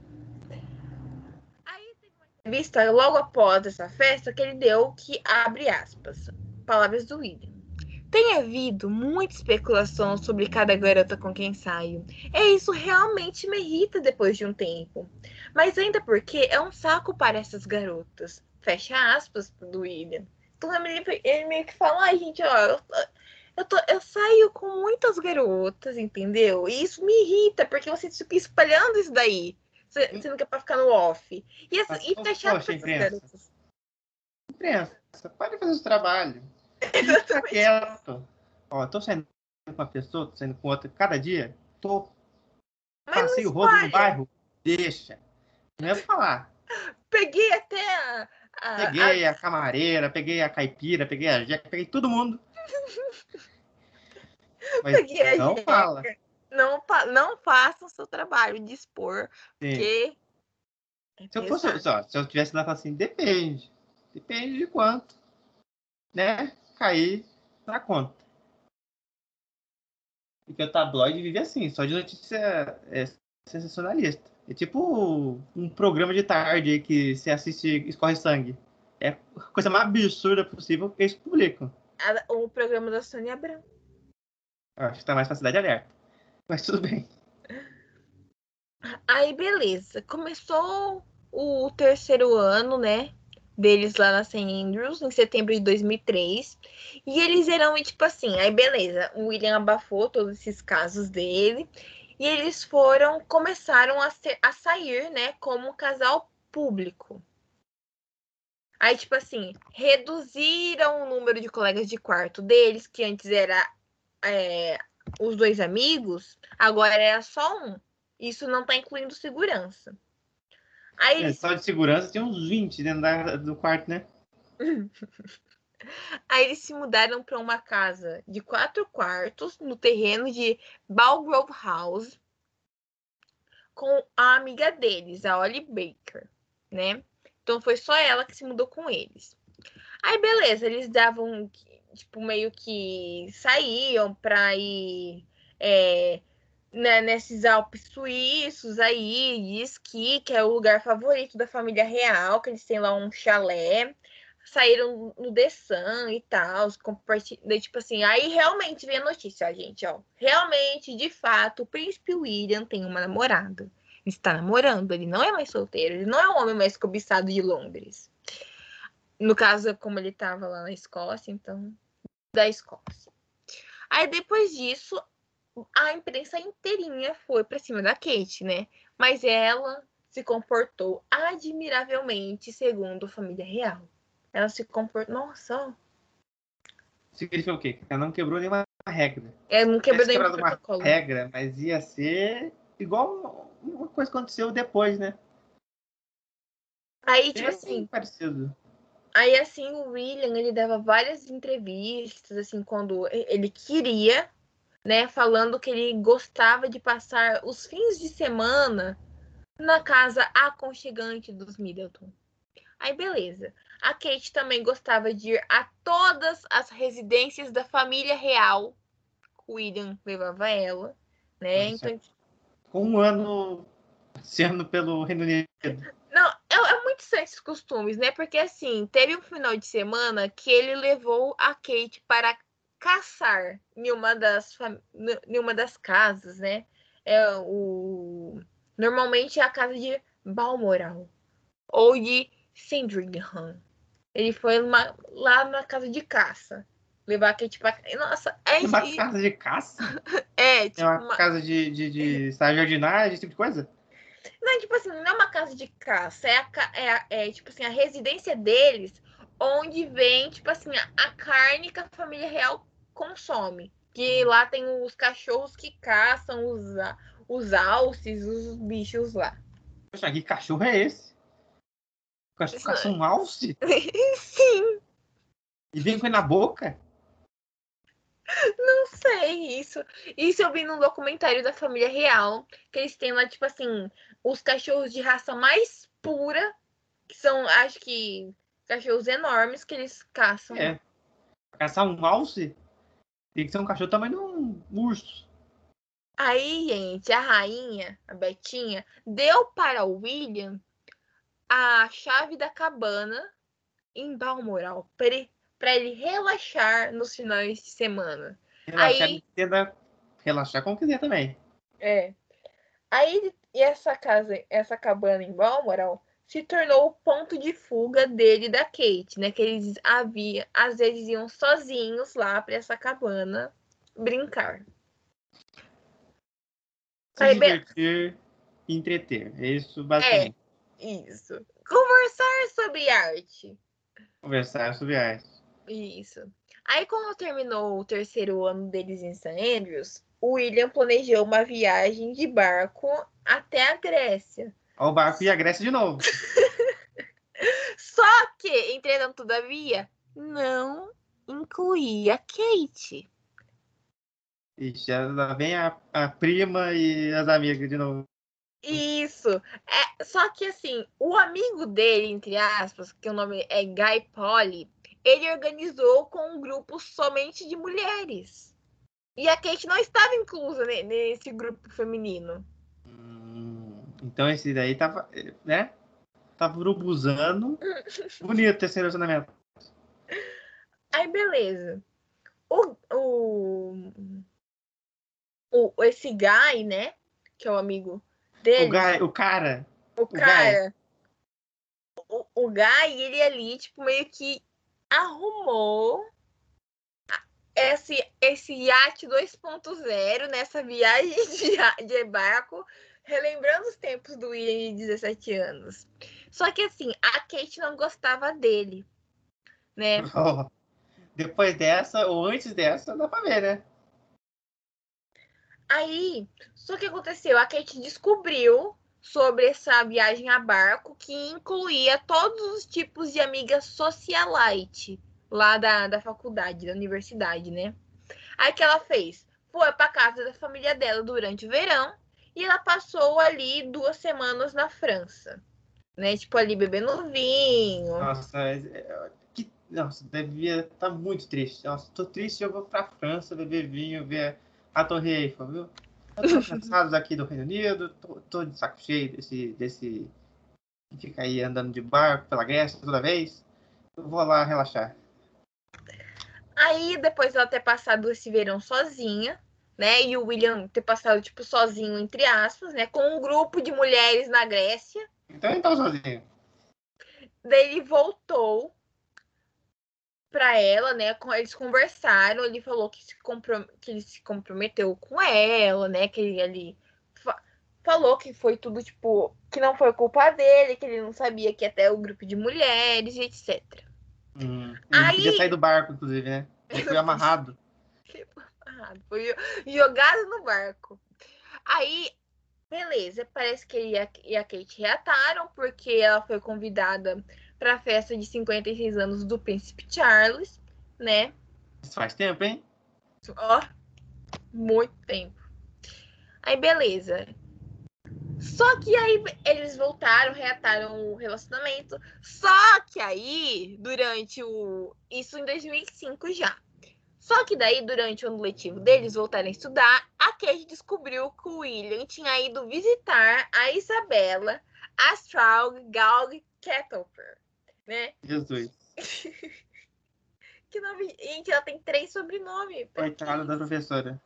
Aí teve uma entrevista logo após essa festa que ele deu que abre aspas. Palavras do William. Tem havido muita especulação sobre cada garota com quem saio. É isso realmente me irrita depois de um tempo. Mas ainda porque é um saco para essas garotas. Fecha aspas do William. Então ele, ele meio que fala, ai gente, ó, eu, eu, tô, eu saio com muitas garotas, entendeu? E isso me irrita, porque você fica espalhando isso daí. Você não quer pra ficar no off. E, essa, Mas, e tá chato pra essas garotas. Imprensa, pode fazer o trabalho. Fica quieto. Ó, tô saindo com uma pessoa, tô saindo com outra cada dia. Tô. Mas Passei o rodo no bairro. Deixa. Não ia falar. Peguei até a. a peguei a... a... camareira, peguei a caipira, peguei a jeca, peguei todo mundo. [laughs] Mas peguei não jeca. fala. Não, não faça o seu trabalho de expor, Sim. porque. É se eu fosse, só, se eu tivesse lá assim, depende. Depende de quanto. Né? Cair na conta. Porque o tabloide vive assim, só de notícia é, sensacionalista. É tipo um programa de tarde que você assiste Escorre Sangue. É a coisa mais absurda possível que eles publicam. O programa da Sônia Abrão. Acho que tá mais pra Cidade Alerta. Mas tudo bem. Aí, beleza. Começou o terceiro ano, né? Deles lá na St. Andrews, em setembro de 2003. E eles eram, tipo assim, aí beleza. O William abafou todos esses casos dele. E eles foram, começaram a, ser, a sair, né, como um casal público. Aí, tipo assim, reduziram o número de colegas de quarto deles, que antes era é, os dois amigos, agora era só um. Isso não tá incluindo segurança. Aí É, só de segurança tinha uns 20 dentro da- do quarto, né? [laughs] aí eles se mudaram para uma casa de quatro quartos no terreno de Balgrove House com a amiga deles, a Ollie Baker, né? Então foi só ela que se mudou com eles. Aí beleza, eles davam tipo meio que saíam para ir é, né, nesses Alpes suíços aí, de esqui, que é o lugar favorito da família real, que eles têm lá um chalé. Saíram no The Sun e tal, compartilhando, tipo assim, aí realmente vem a notícia, ó, gente, ó. Realmente, de fato, o príncipe William tem uma namorada. Ele está namorando, ele não é mais solteiro, ele não é o homem mais cobiçado de Londres. No caso, como ele estava lá na Escócia, então, da Escócia. Aí depois disso, a imprensa inteirinha foi pra cima da Kate, né? Mas ela se comportou admiravelmente segundo a família real. Ela se comportou. Nossa, Significa o quê? Ela não quebrou nenhuma regra. ela não quebrou Tivesse nenhum quebrado uma protocolo. regra, mas ia ser igual uma coisa que aconteceu depois, né? Aí, tipo É assim, parecido. aí assim, o William, ele dava várias entrevistas, assim, quando ele queria, né? Falando que ele gostava de passar os fins de semana na casa aconchegante dos Middleton. Aí, beleza. A Kate também gostava de ir a todas as residências da família real. O William levava ela, né? Nossa. Então, Com um ano sendo pelo Reino Unido. Não, é, é muito estranho esses costumes, né? Porque assim, teve um final de semana que ele levou a Kate para caçar em uma das, em uma das casas, né? É o... Normalmente é a casa de Balmoral ou de Sandringham. Ele foi lá na casa de caça. Levar a Kate para. Nossa, é, Uma e- casa de caça? [laughs] é tipo É uma uma- casa de, de, de esse tipo de coisa? Não, tipo assim, não é uma casa de caça, é, a é, a- é, tipo assim, a residência deles, onde vem, tipo assim, a, a carne que a família real consome. Que lá tem os cachorros que caçam os, os alces, os bichos lá. Poxa, que cachorro é esse? O cachorro caça um alce [laughs] Sim, e vem com ele na boca? não sei isso. Isso eu vi num documentário da família real, que eles têm lá, tipo assim, os cachorros de raça mais pura, que são, acho que, cachorros enormes que eles caçam. É. Caçar um alce tem que ser um cachorro tamanho de um urso. Aí, gente, a rainha, a Betinha, deu para o William a chave da cabana em Balmoral para ele relaxar nos finais de semana. Relaxar, Aí- relaxar como quiser também. É. Aí e essa casa, essa cabana em Balmoral se tornou o ponto de fuga dele e da Kate, né? Que eles havia, às vezes iam sozinhos lá para essa cabana brincar. Se divertir entreter. É isso, basicamente. Isso. Conversar sobre arte. Conversar sobre arte. Isso. Aí, quando terminou o terceiro ano deles em St. Andrews, o William planejou uma viagem de barco até a Grécia. Ó, o barco e a Grécia de novo. [laughs] Só que, entretanto, todavia, não incluía Kate. Ixi, já vem a, a prima e as amigas de novo. Isso. É, só que, assim, o amigo dele, entre aspas, que o nome é Guy Polly, ele organizou com um grupo somente de mulheres. E a Kate não estava inclusa ne- nesse grupo feminino. Então esse daí tava, né? Tava urubuzando. Bonito esse relacionamento. Aí, beleza. O, o, o, esse Guy, né? Que é o amigo dele. O, gai, o cara. O cara. O, o Guy, ele ali, tipo, meio que arrumou esse, esse iate 2.0 nessa viagem de, de barco, relembrando os tempos do William de 17 anos. Só que assim, a Kate não gostava dele, né? [laughs] Depois dessa, ou antes dessa, dá pra ver, né? Aí, só que aconteceu, a Kate descobriu sobre essa viagem a barco que incluía todos os tipos de amigas socialite lá da, da faculdade, da universidade, né? Aí que ela fez? Foi para casa da família dela durante o verão e ela passou ali duas semanas na França, né? Tipo ali bebendo vinho. Nossa, é, que, nossa devia estar tá muito triste. Nossa, tô triste, eu vou pra França beber vinho, ver a Torre Eiffel, viu? Eu tô [laughs] cansado aqui do Reino Unido, tô, tô, de saco cheio desse, desse. Fica aí andando de barco pela Grécia toda vez. Eu vou lá relaxar. Aí, depois ela ter passado esse verão sozinha, né? E o William ter passado, tipo, sozinho, entre aspas, né? Com um grupo de mulheres na Grécia. Então ele tava sozinho. Daí ele voltou para ela, né? Eles conversaram, ele falou que, se comprom que ele se comprometeu com ela, né? Que ele, ele fa falou que foi tudo, tipo, que não foi culpa dele, que ele não sabia que até o grupo de mulheres, etc. Hum, ele Aí... podia sair do barco, inclusive, né? Ele foi [laughs] amarrado. [laughs] amarrado, foi jogado no barco. Aí, beleza, parece que ele e a Kate reataram, porque ela foi convidada para a festa de 56 anos do Príncipe Charles, né? Isso faz tempo, hein? Ó, muito tempo. Aí, beleza. Só que aí eles voltaram, reataram o relacionamento. Só que aí, durante o. Isso em 2005 já. Só que daí, durante o ano letivo deles voltarem a estudar, a Kate descobriu que o William tinha ido visitar a Isabela Astral Galg Kettleper né? Jesus. [laughs] que nome. Gente, ela tem três sobrenomes. Coitada da professora.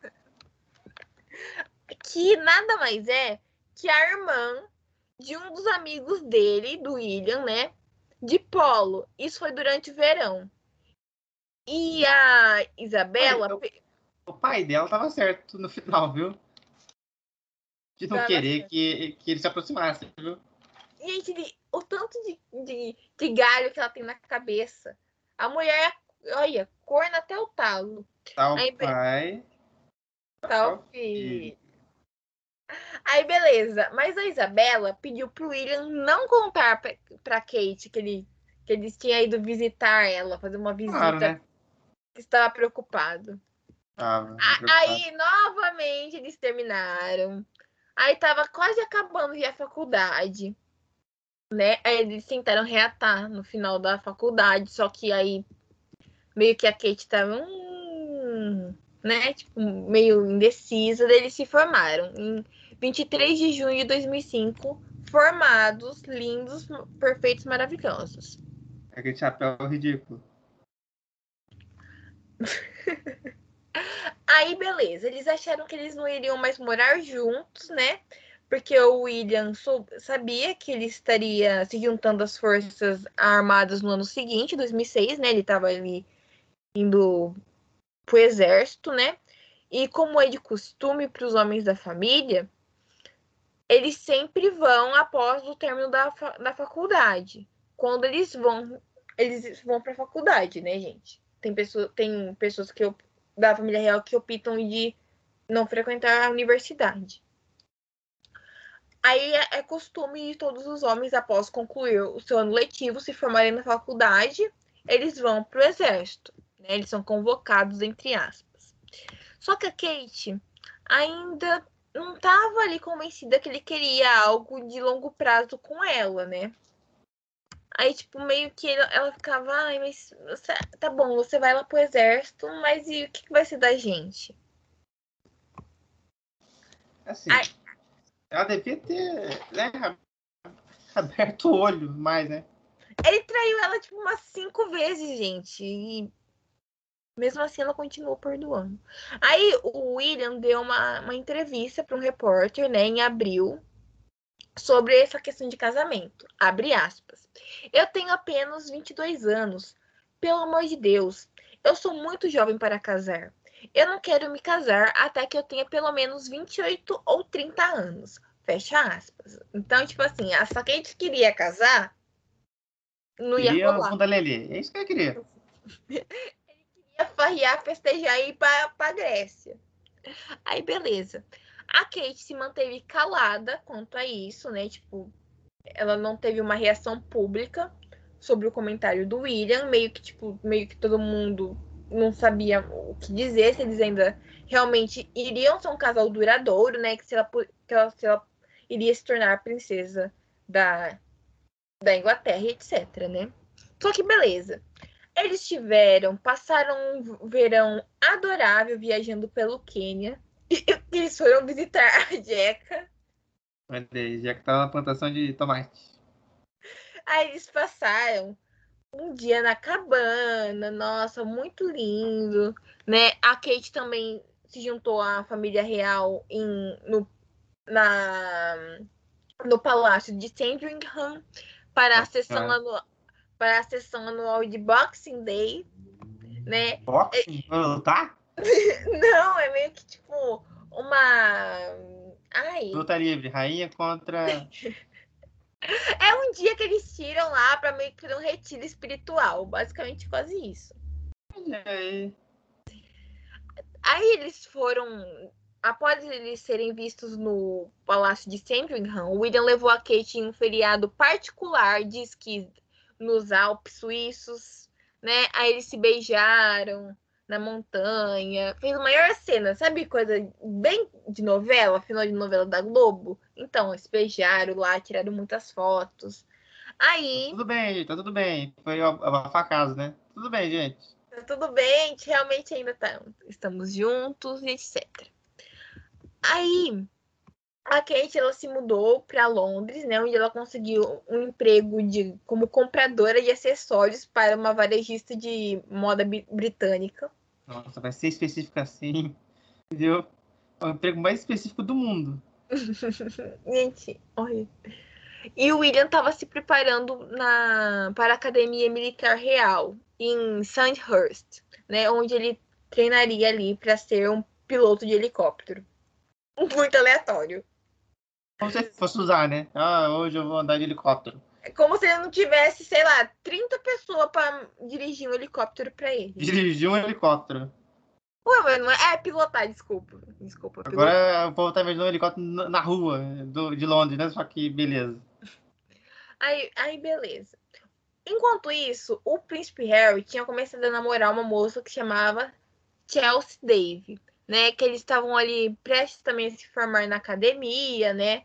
Que nada mais é que a irmã de um dos amigos dele, do William, né? De polo. Isso foi durante o verão. E a Isabela. o, o pai dela tava certo no final, viu? De não tava querer que, que ele se aproximasse, viu? Gente, o tanto de, de, de galho que ela tem na cabeça. A mulher, olha, corna até o talo. Tal Aí, pai. Tal filho. Aí, beleza. Mas a Isabela pediu pro William não contar pra, pra Kate que ele, que eles tinham ido visitar ela, fazer uma visita. Claro, né? Que estava preocupado. Ah, aí, novamente, eles terminaram. Aí tava quase acabando a faculdade né? Aí eles tentaram reatar no final da faculdade, só que aí meio que a Kate tava, hum, né? Tipo, meio indecisa, daí eles se formaram. Em 23 de junho de 2005, formados, lindos, perfeitos, maravilhosos. Aquele chapéu ridículo. [laughs] Aí, beleza. Eles acharam que eles não iriam mais morar juntos, né? porque o William sabia que ele estaria se juntando às forças armadas no ano seguinte, 2006, né? Ele estava ali indo pro exército, né? E como é de costume para os homens da família, eles sempre vão após o término da, da faculdade. Quando eles vão, eles vão para a faculdade, né, gente? Tem, pessoa, tem pessoas que da família real que optam de não frequentar a universidade. Aí é, é costume de todos os homens, após concluir o seu ano letivo, se formarem na faculdade, eles vão para o exército. Né? Eles são convocados, entre aspas. Só que a Kate ainda não estava ali convencida que ele queria algo de longo prazo com ela, né? Aí, tipo, meio que ela ficava, ai, mas você, tá bom, você vai lá pro exército, mas e o que, que vai ser da gente? Assim, Aí, ela devia ter né, aberto o olho mais, né? Ele traiu ela, tipo, umas cinco vezes, gente. E mesmo assim ela continuou perdoando. Aí o William deu uma, uma entrevista para um repórter, né, em abril, sobre essa questão de casamento. Abre aspas. Eu tenho apenas 22 anos. Pelo amor de Deus, eu sou muito jovem para casar. Eu não quero me casar até que eu tenha pelo menos 28 ou 30 anos. Fecha aspas. Então, tipo assim, a só quem queria casar não ia queria rolar. Bunda Lelê. É isso que eu queria. [laughs] Ele queria farrear, festejar e ir pra, pra Grécia. Aí, beleza. A Kate se manteve calada quanto a isso, né? Tipo, ela não teve uma reação pública sobre o comentário do William, meio que tipo, meio que todo mundo não sabia o que dizer, se eles ainda realmente iriam ser um casal duradouro, né? Que se ela, que ela, se ela iria se tornar princesa da, da Inglaterra, etc, né? Só que beleza. Eles tiveram, passaram um verão adorável viajando pelo Quênia. Eles foram visitar a Jeca. Olha aí, Jeca tá na plantação de tomate. Aí eles passaram um dia na cabana, nossa, muito lindo, né? A Kate também se juntou à família real em, no, na, no palácio de Sandringham para a sessão anual, para a sessão anual de Boxing Day, né? Boxing? Tá? [laughs] Não, é meio que tipo uma. Ai. Luta livre, rainha contra. [laughs] é um dia que eles tiram lá para meio que um retiro espiritual, basicamente quase isso. aí. Aí eles foram. Após eles serem vistos no Palácio de Sandringham, o William levou a Kate em um feriado particular de esqui nos Alpes suíços, né? Aí eles se beijaram na montanha. Fez a maior cena, sabe? Coisa bem de novela, final de novela da Globo. Então, eles beijaram lá, tiraram muitas fotos. Aí. Tá tudo bem, gente, tá tudo bem. Foi abafar casa, né? Tudo bem, gente. Tá tudo bem, a gente realmente ainda tá, estamos juntos e etc. Aí, a Kate ela se mudou para Londres, né, onde ela conseguiu um emprego de como compradora de acessórios para uma varejista de moda britânica. Nossa, vai ser específico assim, [laughs] entendeu? É o emprego mais específico do mundo. [laughs] Gente, olha. E o William estava se preparando na, para a Academia Militar Real em Sandhurst, né, onde ele treinaria ali para ser um piloto de helicóptero. [laughs] Muito aleatório. Como se fosse usar, né? Ah, hoje eu vou andar de helicóptero. É como se ele não tivesse, sei lá, 30 pessoas para dirigir um helicóptero para ele. Dirigir um helicóptero. Ué, mas não é, é pilotar, desculpa. Desculpa. Pilotar. Agora o povo tá vendo um helicóptero na rua do, de Londres, né? Só que beleza. Aí, aí, beleza. Enquanto isso, o príncipe Harry tinha começado a namorar uma moça que chamava Chelsea Dave né? Que eles estavam ali prestes também a se formar na academia, né?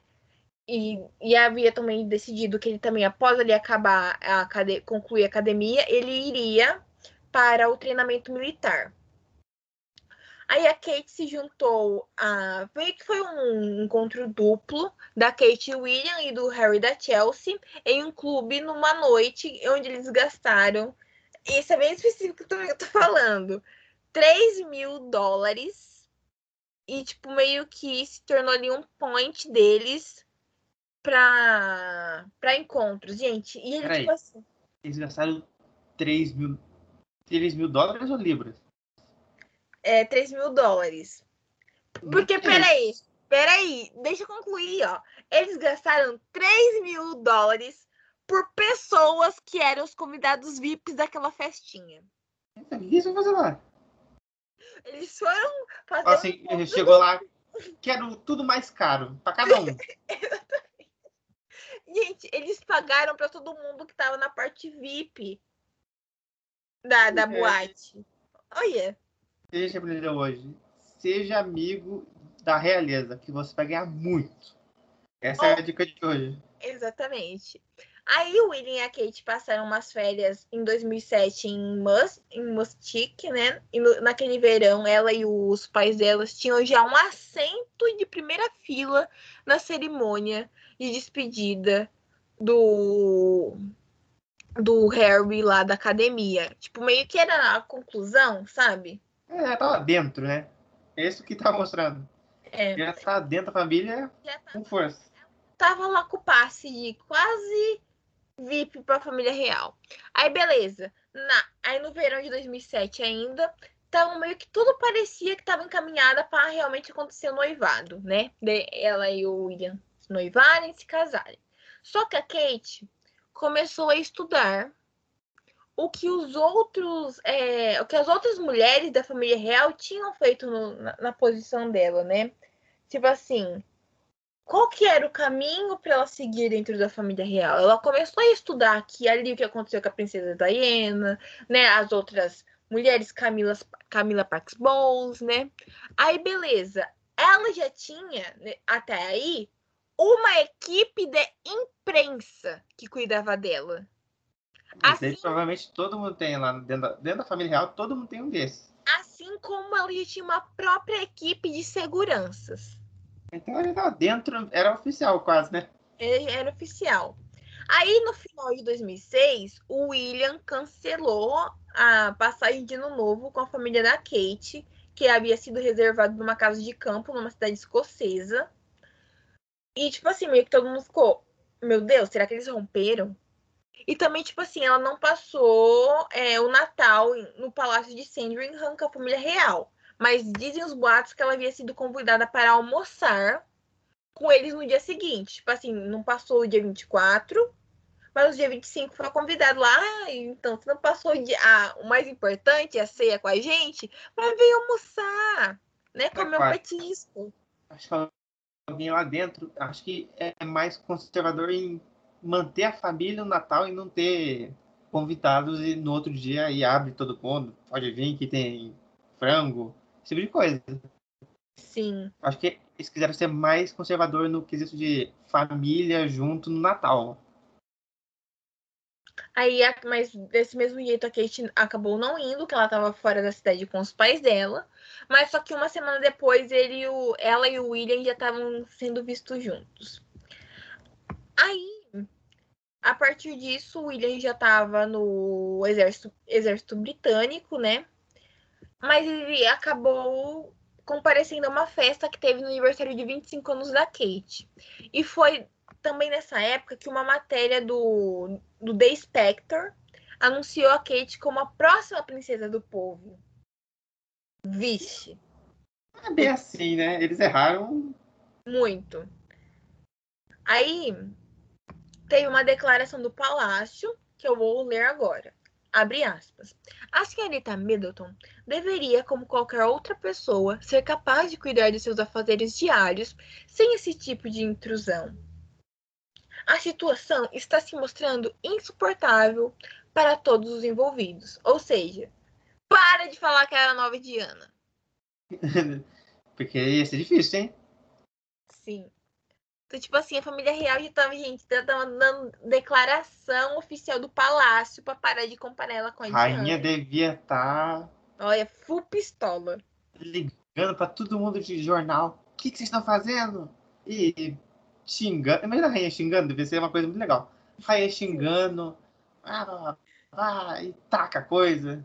E, e havia também decidido que ele também, após ele acabar a concluir a academia, ele iria para o treinamento militar. Aí a Kate se juntou a. Meio que foi um encontro duplo da Kate William e do Harry da Chelsea em um clube numa noite onde eles gastaram. Isso é bem específico também que eu tô falando. 3 mil dólares e, tipo, meio que se tornou ali um point deles pra, pra encontros, gente. E ele, Peraí. tipo assim. Eles gastaram 3 mil, 3 mil dólares ou libras? É, 3 mil dólares. Porque, peraí, peraí, deixa eu concluir, ó. Eles gastaram 3 mil dólares por pessoas que eram os convidados VIPs daquela festinha. O que eles vão fazer lá? Eles foram fazer. Assim, um chegou lá, quero tudo mais caro, para cada um. [laughs] Gente, eles pagaram para todo mundo que tava na parte VIP da, da é. boate. Olha. Seja aprendeu hoje. Seja amigo da realeza, que você vai ganhar muito. Essa oh, é a dica de hoje. Exatamente. Aí o William e a Kate passaram umas férias em 2007 em, Mus em Mustique, né? E no, naquele verão, ela e os pais delas tinham já um assento de primeira fila na cerimônia de despedida do do Harry lá da academia. Tipo, meio que era a conclusão, sabe? É, tava dentro, né? É isso que tá mostrando. É. Já tá dentro da família tá... com força. Tava lá com o passe de quase VIP para a família real. Aí, beleza. Na, aí, no verão de 2007 ainda, tava meio que tudo parecia que estava encaminhada para realmente acontecer o noivado, né? De ela e o William se noivarem e se casarem. Só que a Kate começou a estudar o que os outros, é, o que as outras mulheres da família real tinham feito no, na, na, posição dela, né? tipo assim, qual que era o caminho para ela seguir dentro da família real? Ela começou a estudar aqui ali o que aconteceu com a princesa Diana, né, as outras mulheres, Camila, Camila Parks Bowles, né? Aí beleza, ela já tinha né, até aí uma equipe de imprensa que cuidava dela. Assim, provavelmente todo mundo tem lá dentro da, dentro da família real, todo mundo tem um desses. Assim como ela já tinha uma própria equipe de seguranças. Então ele estava dentro, era oficial quase, né? Ele era oficial. Aí no final de 2006, o William cancelou a passagem de ano novo com a família da Kate, que havia sido reservado numa casa de campo numa cidade escocesa. E tipo assim, meio que todo mundo ficou, meu Deus, será que eles romperam? E também, tipo assim, ela não passou é, o Natal no Palácio de Sandringham com a família real. Mas dizem os boatos que ela havia sido convidada para almoçar com eles no dia seguinte. Tipo assim, não passou o dia 24, mas no dia 25 foi convidado lá. Ah, então, você não passou o, dia, ah, o mais importante, a ceia com a gente, mas veio almoçar, né? Comer um petisco. Acho que alguém lá dentro, acho que é mais conservador em manter a família no Natal e não ter convidados e no outro dia e abre todo mundo. Pode vir que tem frango, esse tipo de coisa. Sim. Acho que eles quiseram ser mais conservador no quesito de família junto no Natal. Aí, mas desse mesmo jeito a Kate acabou não indo, que ela estava fora da cidade com os pais dela. Mas só que uma semana depois ele, o, ela e o William já estavam sendo vistos juntos. Aí a partir disso, o William já estava no exército, exército britânico, né? Mas ele acabou comparecendo a uma festa que teve no aniversário de 25 anos da Kate. E foi também nessa época que uma matéria do, do The Spectre anunciou a Kate como a próxima princesa do povo. Vixe. É bem assim, né? Eles erraram. Muito. Aí, tem uma declaração do Palácio que eu vou ler agora. Abre aspas. A senhorita Middleton deveria, como qualquer outra pessoa, ser capaz de cuidar de seus afazeres diários sem esse tipo de intrusão. A situação está se mostrando insuportável para todos os envolvidos. Ou seja, para de falar que era nova Diana. [laughs] Porque ia ser difícil, hein? Sim. Então, tipo assim, a família real já tava, gente, tava dando declaração oficial do palácio para parar de comparar ela com a Rainha devia estar. Tá... Olha, full pistola. Ligando para todo mundo de jornal. O que, que vocês estão fazendo? E xingando. Imagina a rainha xingando, deve ser uma coisa muito legal. Rainha xingando. Ah, ah, e taca coisa.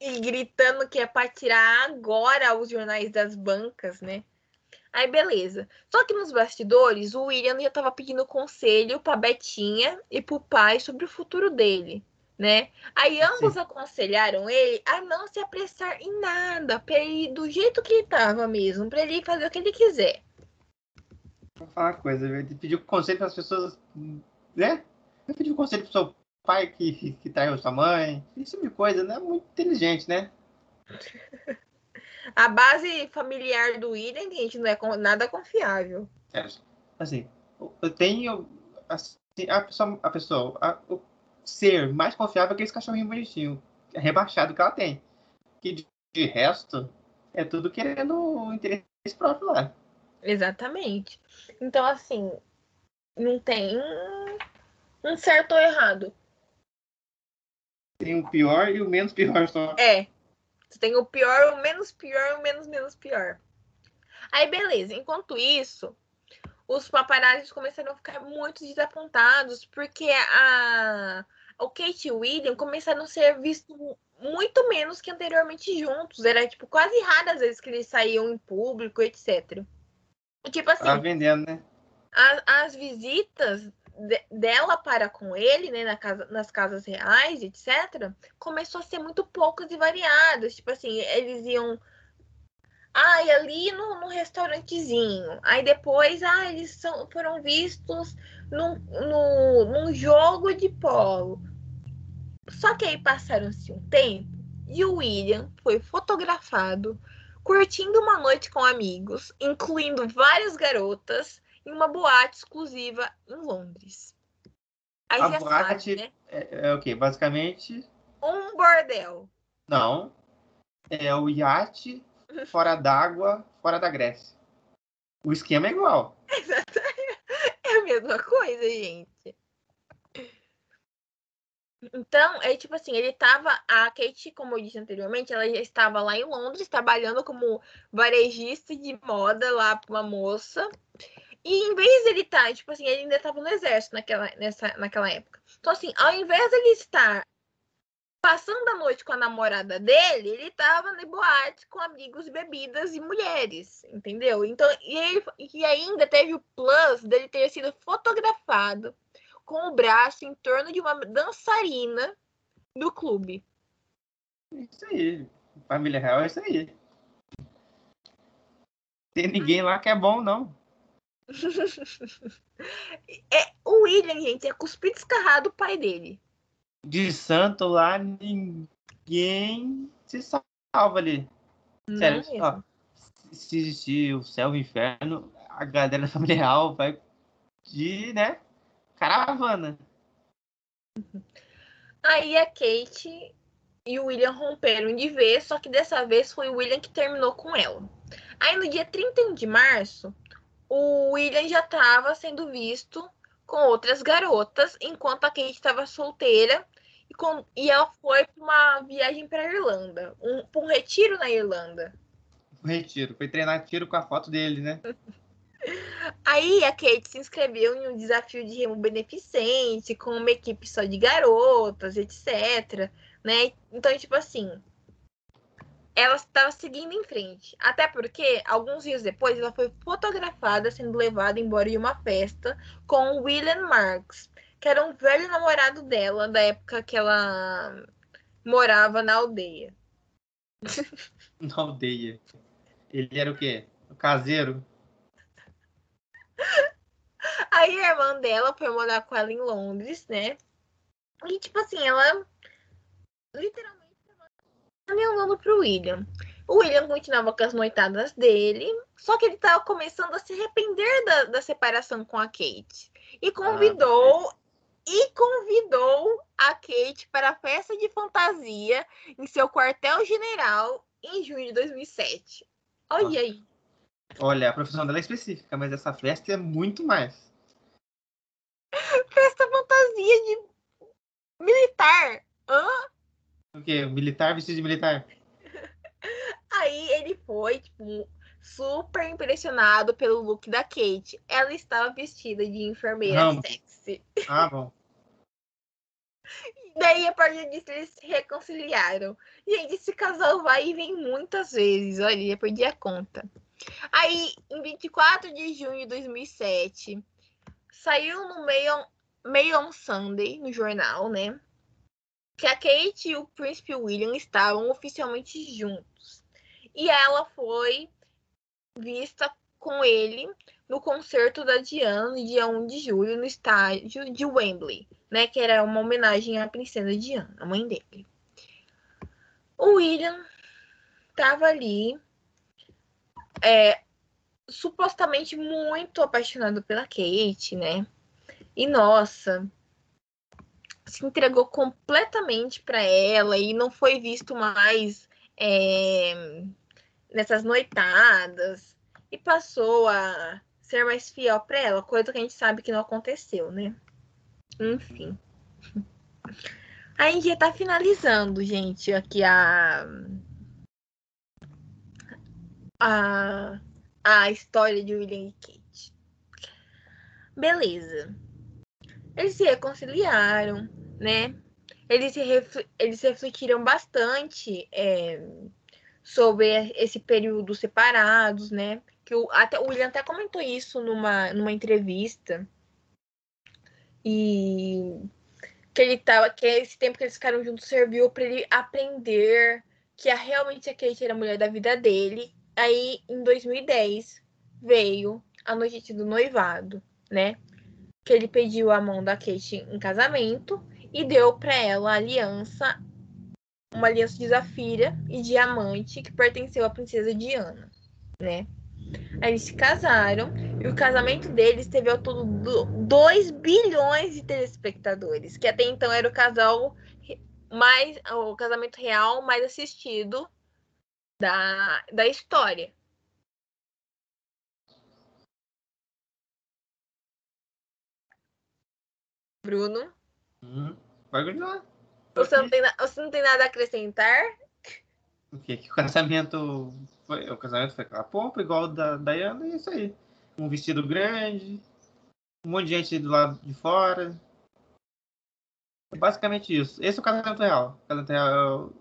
E gritando que é para tirar agora os jornais das bancas, né? Aí beleza. Só que nos bastidores, o William já estava pedindo conselho para Betinha e para o pai sobre o futuro dele, né? Aí ambos Sim. aconselharam ele a não se apressar em nada, para ele ir do jeito que ele estava mesmo, para ele fazer o que ele quiser. Vou falar uma coisa, ele pediu conselho para as pessoas, né? Ele pediu conselho para seu pai que, que traiu sua mãe, esse tipo de coisa, né? Muito inteligente, né? [laughs] A base familiar do William, gente, não é nada confiável. É, assim, eu tenho assim, a pessoa, a pessoa a, o ser mais confiável é aquele cachorrinho bonitinho, rebaixado que ela tem. Que de, de resto, é tudo querendo o interesse próprio lá. Exatamente. Então, assim, não tem um certo ou errado. Tem o pior e o menos pior só. É, Tu tem o pior, o menos pior, o menos menos pior. Aí, beleza. Enquanto isso, os paparazzi começaram a ficar muito desapontados porque a o Kate e o William começaram a ser vistos muito menos que anteriormente juntos. Era tipo quase raras as vezes que eles saíam em público, etc. Tipo assim. Tá vendendo, né? As, as visitas de, dela para com ele, né, na casa, nas casas reais, etc., começou a ser muito poucas e variadas. Tipo assim, eles iam. Ah, e ali no, no restaurantezinho. Aí depois, ah, eles são, foram vistos num, no, num jogo de polo. Só que aí passaram-se um tempo e o William foi fotografado curtindo uma noite com amigos, incluindo várias garotas, em uma boate exclusiva em Londres. Aí A já boate- sabe, né? É, é o quê? Basicamente, Um bordel. não. É o iate [laughs] fora d'água, fora da Grécia. O esquema é igual. [laughs] É a mesma coisa, gente. Então, é tipo assim, ele tava. A Kate, como eu disse anteriormente, ela já estava lá em Londres trabalhando como varejista de moda lá pra uma moça. E em vez dele estar, tipo assim, ele ainda estava no exército naquela, nessa, naquela época. Então, assim, ao invés dele estar passando a noite com a namorada dele, ele estava na boate com amigos, bebidas e mulheres, entendeu? Então, e, ele, e ainda teve o plus dele ter sido fotografado com o braço em torno de uma dançarina do clube. Isso aí. Família real é isso aí. Tem ninguém lá que é bom, não. [laughs] É, o William, gente, é cuspido escarrado o pai dele. De santo lá, ninguém se salva ali. Não Sério, é ó, se existir o céu e o inferno, a galera da família real vai de, né, caravana. Aí a Kate e o William romperam de vez, só que dessa vez foi o William que terminou com ela. Aí no dia 31 de março, o William já estava sendo visto com outras garotas, enquanto a Kate estava solteira e, com- e ela foi para uma viagem para Irlanda, um, pra um retiro na Irlanda. O retiro. Foi treinar tiro com a foto dele, né? [laughs] Aí a Kate se inscreveu em um desafio de remo beneficente, com uma equipe só de garotas, etc. Né? Então, tipo assim, ela estava seguindo em frente. Até porque, alguns dias depois, ela foi fotografada sendo levada embora de uma festa com William Marks, que era um velho namorado dela, da época que ela morava na aldeia. [laughs] Na aldeia. Ele era o quê? O caseiro. [laughs] Aí a irmã dela foi morar com ela em Londres, né? E tipo assim, ela literalmente andando pro William. O William continuava com as noitadas dele, só que ele tava começando a se arrepender da, da separação com a Kate. E convidou e convidou a Kate para a festa de fantasia em seu quartel-general em junho de 2007. Olha Nossa. aí. Olha, a profissão dela é específica, mas essa festa é muito mais. Festa fantasia de militar. Hã? O quê? Militar vestido de militar? [laughs] Aí ele foi, tipo, super impressionado pelo look da Kate. Ela estava vestida de enfermeira Rambo. sexy. [laughs] Ah, bom. Daí, a partir disso, eles se reconciliaram. Gente, esse casal vai e vem muitas vezes. Olha, eu perdi a conta. Aí, em 24 de junho de 2007, saiu no Mail, Mail on Sunday, no jornal, né? Que a Kate e o príncipe William estavam oficialmente juntos. E ela foi vista com ele no concerto da Diana, dia 1 de julho, no estádio de Wembley, né? Que era uma homenagem à princesa Diana, a mãe dele. O William estava ali, é, supostamente muito apaixonado pela Kate, né? E nossa, se entregou completamente para ela e não foi visto mais é, nessas noitadas e passou a ser mais fiel para ela, coisa que a gente sabe que não aconteceu, né? Enfim. [laughs] A gente já tá finalizando, gente, aqui a a, a história de William e Kate. Beleza. Eles se reconciliaram, né? Eles, se refl- eles refletiram bastante é, sobre esse período separados, né? Que o, até, o William até comentou isso numa, numa entrevista. E que ele tava, que esse tempo que eles ficaram juntos serviu para ele aprender que a, realmente a Kate era a mulher da vida dele. Aí, em 2010, veio a notícia do noivado, né? Que ele pediu a mão da Kate em casamento e deu para ela a aliança uma aliança de zafira e diamante que pertenceu à princesa Diana, né? Aí eles se casaram e o casamento deles teve ao todo 2 bilhões de telespectadores, que até então era o casal mais o casamento real mais assistido da, da história. Bruno? Hum, vai continuar. Você não, tem, você não tem nada a acrescentar? O quê? Que o casamento foi, o casamento foi aquela pompa, igual o da Diana, e é isso aí. Um vestido grande, um monte de gente do lado de fora. Basicamente isso. Esse é o casamento real. O casamento real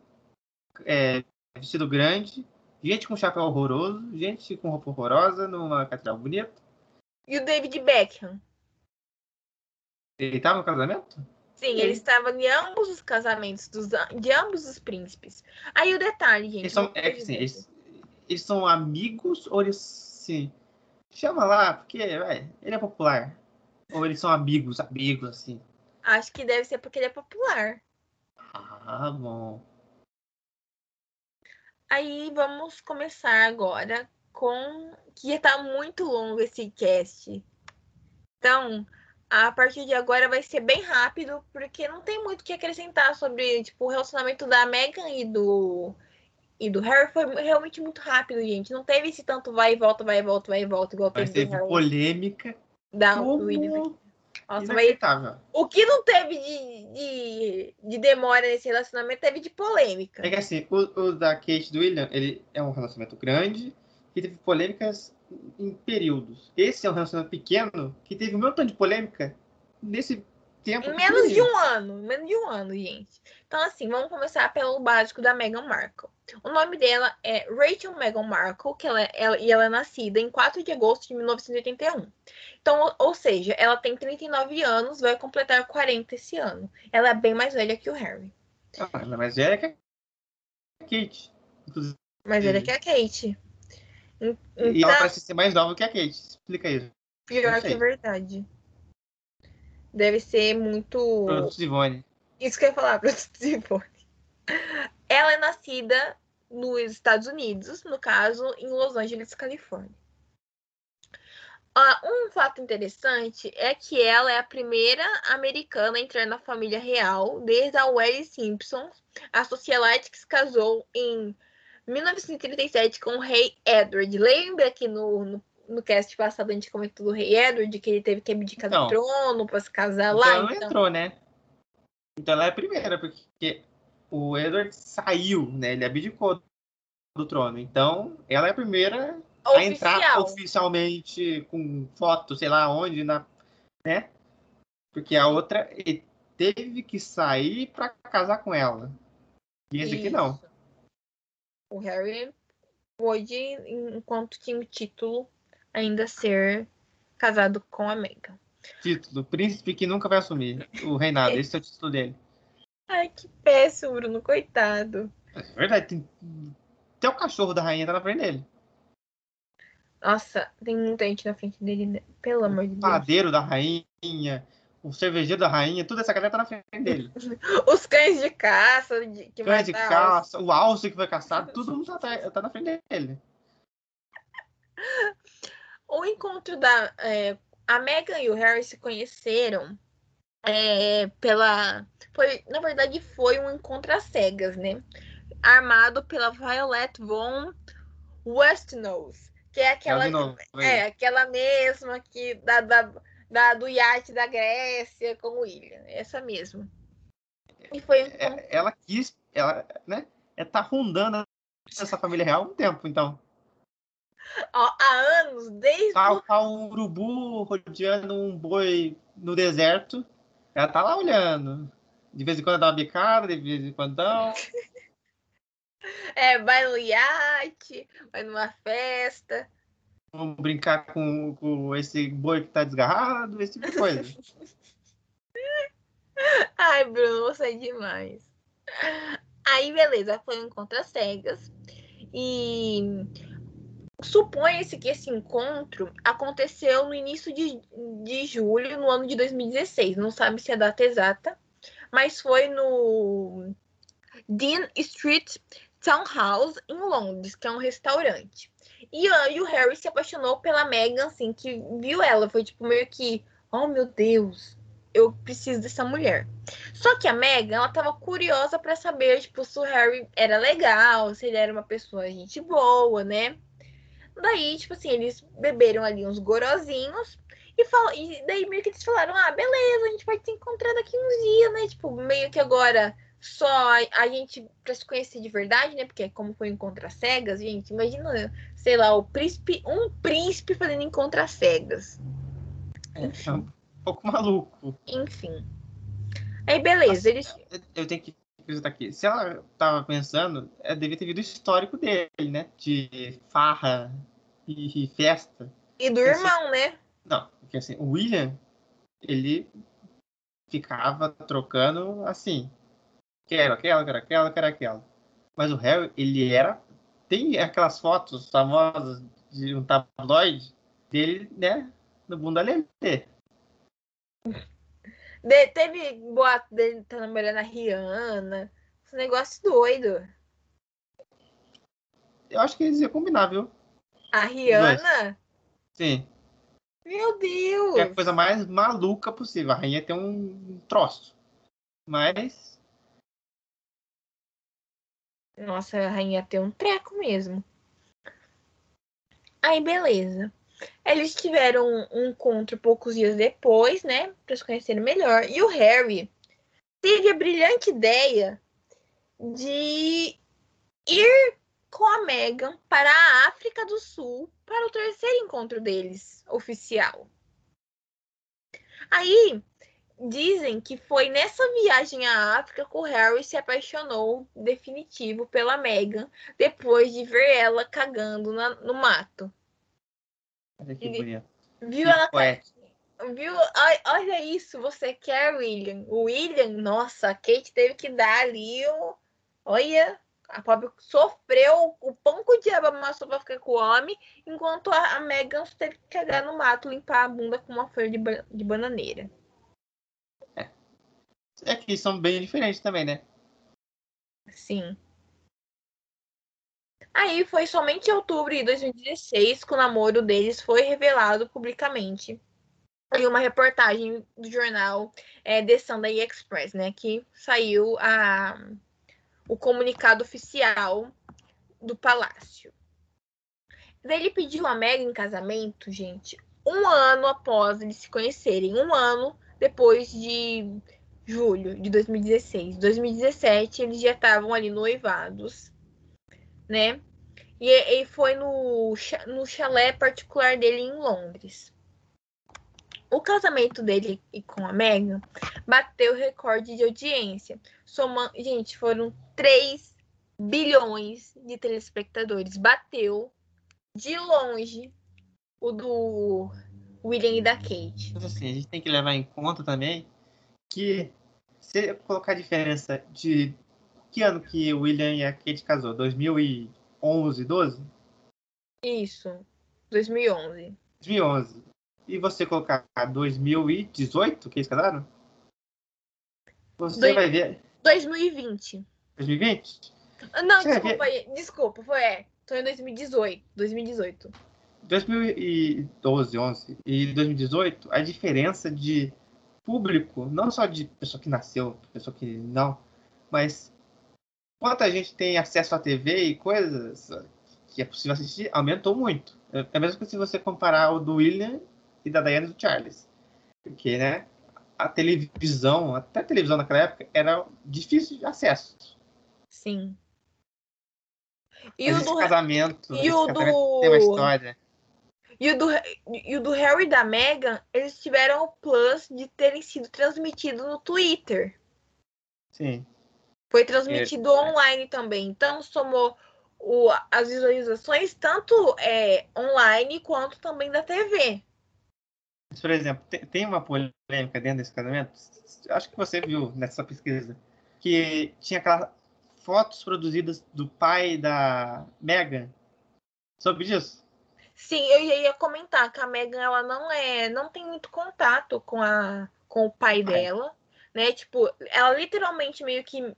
é vestido grande, gente com chapéu horroroso, gente com roupa horrorosa numa catedral bonita. E o David Beckham? Ele estava no casamento? Sim, ele estava em ambos os casamentos dos, de ambos os príncipes. Aí o detalhe, gente. Eles são, é assim, eles, eles, são amigos ou eles se. Chama lá, porque véio, ele é popular. Ou eles são amigos, amigos, assim. Acho que deve ser porque ele é popular. Ah, bom. Aí vamos começar agora com. Que está muito longo esse cast. Então, a partir de agora vai ser bem rápido, porque não tem muito o que acrescentar sobre tipo, o relacionamento da Megan e do e do Harry foi realmente muito rápido, gente. Não teve esse tanto vai e volta, vai e volta, vai e volta, igual Mas teve, polêmica. Da Como... William. Nossa, mas o que não teve de, de, de, demora nesse relacionamento teve de polêmica. É que assim, o, o da Kate do William, ele é um relacionamento grande que teve polêmicas em períodos. Esse é um relacionamento pequeno que teve um montão de polêmica nesse tempo. Em menos de um ano. Menos de um ano, gente. Então, assim, vamos começar pelo básico da Meghan Markle. O nome dela é Rachel Meghan Markle, que ela, ela, e ela é nascida em 4 de agosto de 1981. Então, ou seja, ela tem 39 anos, vai completar 40 esse ano. Ela é bem mais velha que o Harry. Ah, ela é mais velha que a Kate. Inclusive. Mais velha que a Kate. Então, e ela parece ser mais nova que a Kate. Explica isso. Pior que é verdade. Deve ser muito. Produtos Ivone. Isso que eu ia falar, [laughs] Produtos Ivone. Ela é nascida nos Estados Unidos, no caso, em Los Angeles, Califórnia. Uh, um fato interessante é que ela é a primeira americana a entrar na família real desde a Welly Simpson, a socialite que se casou em 1937 com o rei Edward. Lembra que no, no, no cast passado a gente comentou do rei Edward, que ele teve que abdicar então, do trono para se casar então lá? Ela então... entrou, né? Então ela é a primeira, porque o Edward saiu, né? Ele abdicou do trono. Então, ela é a primeira Oficial. a entrar oficialmente com foto, sei lá onde, na, né? Porque a outra teve que sair para casar com ela. E esse Isso. aqui não. O Harry pôde, enquanto tinha o título, ainda ser casado com a Meghan. Título, príncipe que nunca vai assumir o reinado. Esse é o título dele. Ai, que péssimo, Bruno, coitado. É verdade, tem... até o cachorro da rainha tá na frente dele. Nossa, tem muita gente na frente dele, né? pelo amor de Deus. O padeiro da rainha, o cervejeiro da rainha, toda essa galera tá na frente dele. [laughs] Os cães de caça, de, que cães de caça, o alce que foi caçado, tudo mundo tá, tá na frente dele. [laughs] Encontro da. É, a Megan e o Harry se conheceram é, pela. Foi, na verdade, foi um encontro às cegas, né? Armado pela Violet von Westknowes, que é aquela, novo, é, aquela mesma que da, da da, do iate da Grécia com o William. Essa mesmo. E foi é, ela quis, ela, né? É tá rondando essa família real há um tempo, então. Ó, há anos, desde. Tá, tá um urubu rodeando um boi no deserto. Ela tá lá olhando. De vez em quando dá uma bicada, de vez em quando não. [laughs] é, vai no iate, vai numa festa. Vamos brincar com, com esse boi que tá desgarrado, esse tipo de coisa. [laughs] Ai, Bruno, você é demais. Aí, beleza, foi um encontro às cegas. E supõe-se que esse encontro aconteceu no início de, de julho, no ano de 2016. Não sabe se é a data exata, mas foi no Dean Street Townhouse em Londres, que é um restaurante. E, uh, e o Harry se apaixonou pela Meghan, assim, que viu ela. Foi tipo meio que, oh meu Deus, eu preciso dessa mulher. Só que a Meghan, ela tava curiosa para saber, tipo, se o Harry era legal, se ele era uma pessoa gente boa, né? Daí, tipo assim, eles beberam ali uns gorozinhos e, fal... e daí meio que eles falaram, ah, beleza, a gente vai se encontrar daqui uns dias, né? Tipo, meio que agora só a, gente para se conhecer de verdade, né? Porque como foi encontrar cegas, gente, imagina, sei lá, o príncipe, um príncipe fazendo encontrar cegas. É, é um pouco maluco. Enfim. Aí beleza, eles eu tenho que acreditar aqui. Se ela tava pensando, é devia ter visto o histórico dele, né? De farra e, e festa. E do irmão, né? Não, porque assim, o William, ele ficava trocando assim, quero aquela, quero aquela, quero aquela. Mas o Harry, ele era. Tem aquelas fotos famosas de um tabloide dele, né? No bunda lelê. De, teve boato dele tá namorando a Rihanna. Esse negócio doido. Eu acho que eles iam combinar, viu? A Rihanna? Sim. Meu Deus! É a coisa mais maluca possível. A rainha tem um troço. Mas nossa, a rainha tem um treco mesmo. Aí, beleza. Eles tiveram um encontro poucos dias depois, né? Pra se conhecerem melhor. E o Harry teve a brilhante ideia de ir com a Meghan para a África do Sul para o terceiro encontro deles, oficial. Aí, Dizem que foi nessa viagem à África que o Harry se apaixonou definitivo pela Meghan depois de ver ela cagando na, no mato. Olha que bonito. Viu ela Viu? Olha isso, você quer William. O William, nossa, a Kate teve que dar ali o. Olha, a pobre sofreu o pão que o diabo amassou pra ficar com o homem, enquanto a, a Megan teve que cagar no mato, limpar a bunda com uma folha de, de bananeira. É que são bem diferentes também, né? Sim. Aí foi somente em outubro de 2016 que o namoro deles foi revelado publicamente em uma reportagem do jornal é, The Sunday Express, né? Que saiu a, o comunicado oficial do palácio. Daí ele pediu a Meghan em casamento, gente, um ano após eles se conhecerem. Um ano depois de julho de 2016. 2017 eles já estavam ali noivados, né? E, e foi no, no chalé particular dele em Londres. O casamento dele com a Meghan bateu recorde de audiência. Soma, gente, foram 3 bilhões de telespectadores. Bateu de longe o do William e da Kate. Assim, a gente tem que levar em conta também que se colocar a diferença de que ano que o William e a Kate casou? 2011, 12? Isso, 2011. 2011. E você colocar 2018 que eles casaram? Você vai ver. 2020. 2020? Não, você desculpa, desculpa, foi é. Tô em 2018. 2018. 2012, 11 e 2018, a diferença de público, não só de pessoa que nasceu, pessoa que não, mas quanta gente tem acesso à TV e coisas que é possível assistir, aumentou muito. É, é mesmo que se você comparar o do William e da Diana e do Charles. Porque, né, a televisão, até a televisão naquela época, era difícil de acesso. Sim. E Mas o do casamento, e o casamento do... tem uma história. E o, do, e o do Harry e da Meghan, eles tiveram o plus de terem sido transmitidos no Twitter. Sim. Foi transmitido é. online também. Então, somou o, as visualizações tanto é, online quanto também da TV. Por exemplo, tem, tem uma polêmica dentro desse casamento. Acho que você viu nessa pesquisa. Que tinha aquelas fotos produzidas do pai da Meghan. Soube disso? Sim, eu ia comentar que a Megan ela não é, não tem muito contato com a com o pai dela, né? Tipo, ela literalmente meio que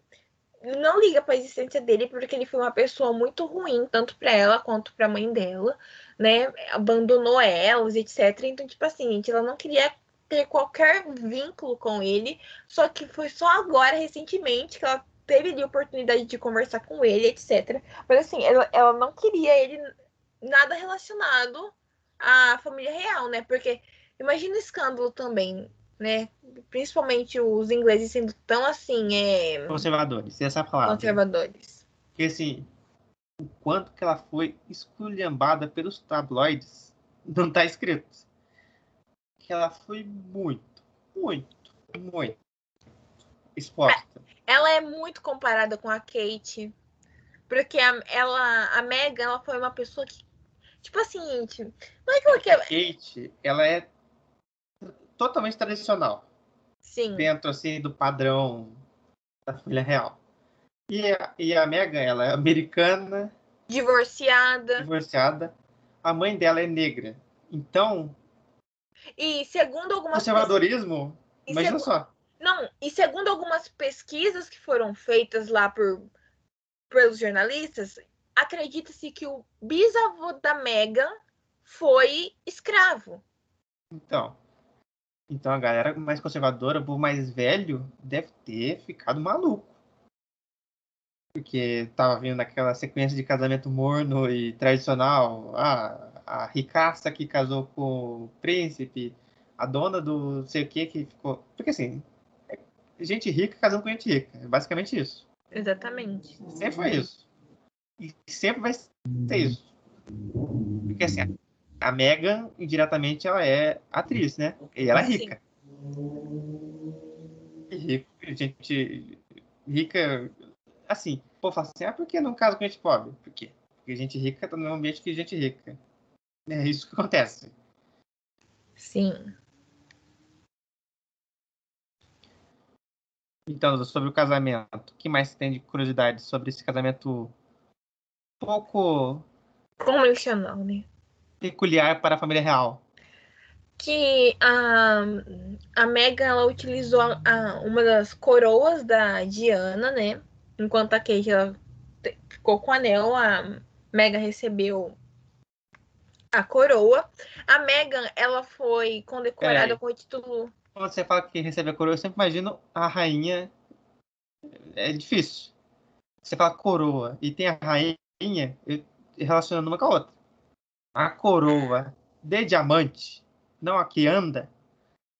não liga para a existência dele porque ele foi uma pessoa muito ruim, tanto para ela quanto para a mãe dela, né? Abandonou elas, etc. Então, tipo assim, gente, ela não queria ter qualquer vínculo com ele, só que foi só agora, recentemente, que ela teve a oportunidade de conversar com ele, etc. Mas assim, ela, ela não queria ele nada relacionado à família real, né? Porque imagina o escândalo também né? Principalmente os ingleses sendo tão assim, é... Conservadores, essa é palavra. Conservadores. Porque assim, o quanto que ela foi esculhambada pelos tabloides, não tá escrito. Que ela foi muito, muito, muito exposta. Ela é muito comparada com a Kate. Porque a, ela, a Megan, ela foi uma pessoa que, tipo assim, não é que ela quer... A Kate, ela é totalmente tradicional. Sim. Dentro, assim, do padrão da família real. E a, e a Megan, ela é americana. Divorciada. Divorciada. A mãe dela é negra. Então. E segundo algumas. Conservadorismo, imagina segu... só. Não, e segundo algumas pesquisas que foram feitas lá por pelos jornalistas, acredita-se que o bisavô da Megan foi escravo. Então, então a galera mais conservadora, o povo mais velho, deve ter ficado maluco. Porque tava vindo aquela sequência de casamento morno e tradicional. Ah, a ricaça que casou com o príncipe, a dona do sei o que que ficou. Porque assim, é gente rica casando com gente rica. É basicamente isso. Exatamente. Sempre foi isso. E sempre vai ser isso. Porque assim, a Megan, indiretamente, ela é atriz, né? E ela é rica. E rico, gente rica, assim, pô, fala assim, ah, por que não casa com gente pobre? Por quê? Porque gente rica tá no ambiente que gente rica. É isso que acontece. Sim. Então, sobre o casamento, o que mais você tem de curiosidade sobre esse casamento pouco convencional, né? Peculiar para a família real? Que a, a Megan ela utilizou a, a, uma das coroas da Diana, né? Enquanto a Kate ela ficou com o anel, a Megan recebeu a coroa. A Megan ela foi condecorada com o título. Quando você fala que recebeu a coroa, eu sempre imagino a rainha. É difícil. Você fala coroa e tem a rainha, relacionando uma com a outra a coroa de diamante, não a que anda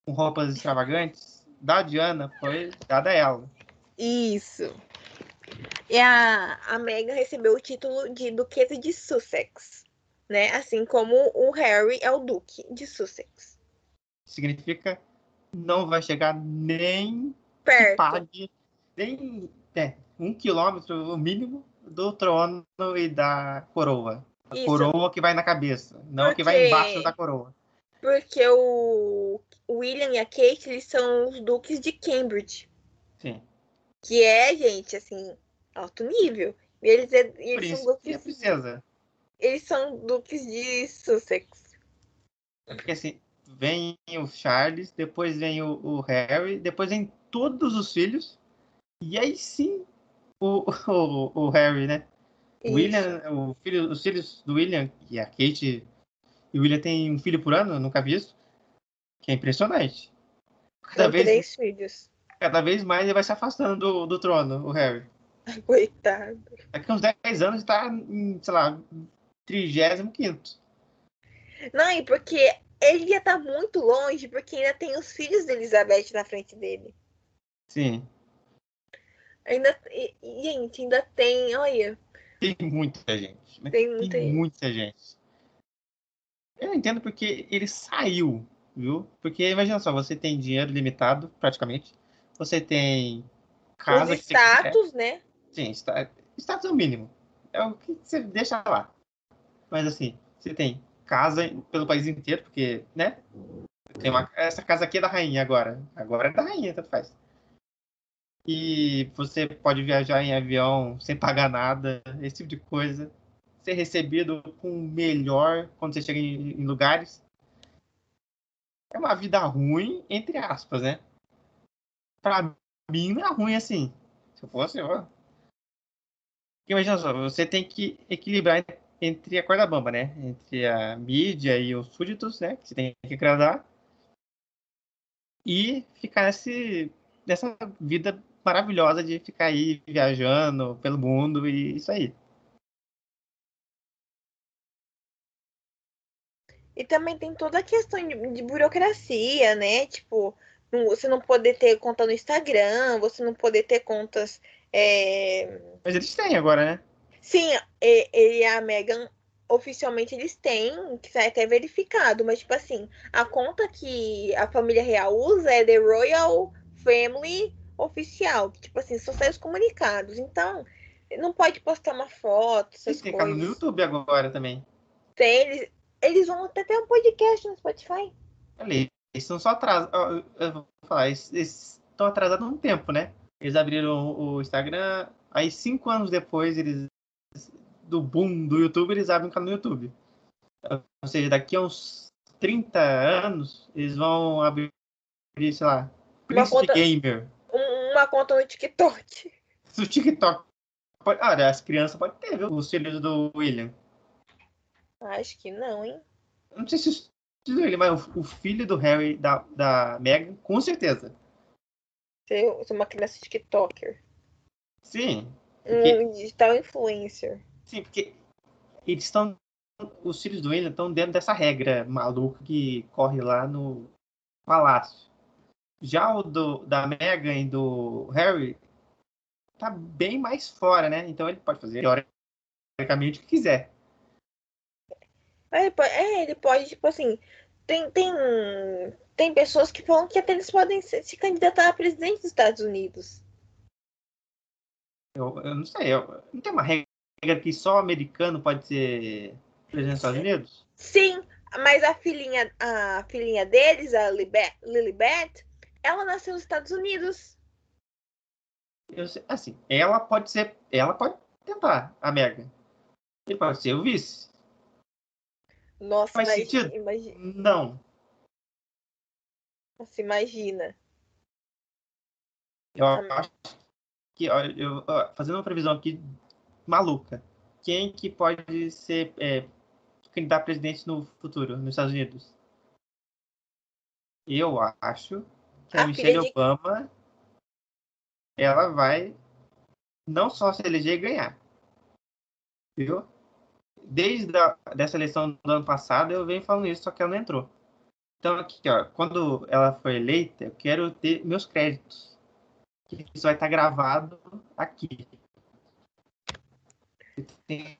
com roupas extravagantes, da Diana foi dada a ela. Isso. E a, a Meghan recebeu o título de Duquesa de Sussex, né? Assim como o Harry é o Duque de Sussex. Significa não vai chegar nem perto, pague nem é, um quilômetro no mínimo do trono e da coroa. A Isso. coroa que vai na cabeça, não Porque... que vai embaixo da coroa. Porque o William e a Kate, eles são os duques de Cambridge. Sim. Que é, gente, assim, alto nível. E eles, é, eles são duques... princesa. Eles são duques de Sussex. Porque assim, vem o Charles, depois vem o, o Harry, depois vem todos os filhos. E aí sim o, [laughs] o, o Harry, né? William, o filho, os filhos do William e a Kate e o William tem um filho por ano, nunca vi isso. Que é impressionante. Cada vez, três filhos. Cada vez mais ele vai se afastando do, do trono, o Harry. [laughs] Coitado. Daqui uns 10 anos está em, sei lá, 35. Não, e porque ele ia estar tá muito longe, porque ainda tem os filhos da Elizabeth na frente dele. Sim. Ainda, gente, ainda tem, olha, tem muita gente. Né? Tem muita, Tem muita gente. Eu entendo porque ele saiu, viu? Porque imagina só, você tem dinheiro limitado, praticamente. Você tem casa. Os status, né? Sim, status é o mínimo. É o que você deixa lá. Mas assim, você tem casa pelo país inteiro, porque, né? Tem uma, essa casa aqui é da rainha agora. Agora é da rainha, tanto faz e você pode viajar em avião sem pagar nada, esse tipo de coisa. Ser recebido com melhor quando você chega em, em lugares. É uma vida ruim, entre aspas, né? Pra mim não é ruim assim. Se eu fosse, ó, Imagina só, você tem que equilibrar entre a corda bamba, né? Entre a mídia e os súditos, né? Que você tem que agradar. E ficar nesse, nessa vida maravilhosa de ficar aí viajando pelo mundo e isso aí. E também tem toda a questão de, de burocracia, né? Tipo, você não poder ter conta no Instagram, você não poder ter contas. É... Mas eles têm agora, né? Sim, ele e a Megan, oficialmente eles têm, que sai até verificado, mas tipo assim, a conta que a família real usa é The Royal Family Oficial, tipo assim, só sai os comunicados. Então, não pode postar uma foto, essas tem coisas. no YouTube agora também. Tem, eles, eles vão até ter um podcast no Spotify. Ali, eles estão só atrasados. Eu vou falar, eles, eles estão atrasados há um tempo, né? Eles abriram o Instagram, aí cinco anos depois, eles do boom do YouTube, eles abrem um canal no YouTube. Ou seja, daqui a uns 30 anos, eles vão abrir, sei lá, Príncipe conta, Gamer. Uma conta no TikTok. No TikTok. Pode, ah, as crianças podem ter, viu? Os filhos do William. Acho que não, hein? Não sei se ele, mas o, filho do Harry, da, da Meghan, com certeza. Ser uma criança TikToker. Sim. Porque... Um digital influencer. Sim, porque eles estão. Os filhos do William estão dentro dessa regra maluca que corre lá no palácio. Já o do, da Meghan e do Harry tá bem mais fora, né? Então ele pode fazer teoricamente o que quiser. Ele pode, é, ele pode, tipo assim, tem, tem, tem pessoas que falam que até eles podem se, se candidatar a presidente dos Estados Unidos. Eu, eu não sei, eu, não tem uma regra que só americano pode ser presidente dos Estados Unidos? Sim, mas a filhinha, a filhinha deles, a Lilibet, ela nasceu nos Estados Unidos. Eu assim, ela pode ser, ela pode tentar, a Mega. Ele pode ser o vice. Nossa, Faz sentido? Imagina. Não. Nossa, imagina. Eu acho que, ó, eu, ó, fazendo uma previsão aqui maluca, quem que pode ser é, candidato a presidente no futuro, nos Estados Unidos? Eu acho que a, a Michelle de... Obama ela vai não só se eleger e ganhar. Viu? desde a, dessa eleição do ano passado eu venho falando isso, só que ela não entrou. Então aqui, ó, quando ela foi eleita, eu quero ter meus créditos. Isso vai estar gravado aqui. Eu tenho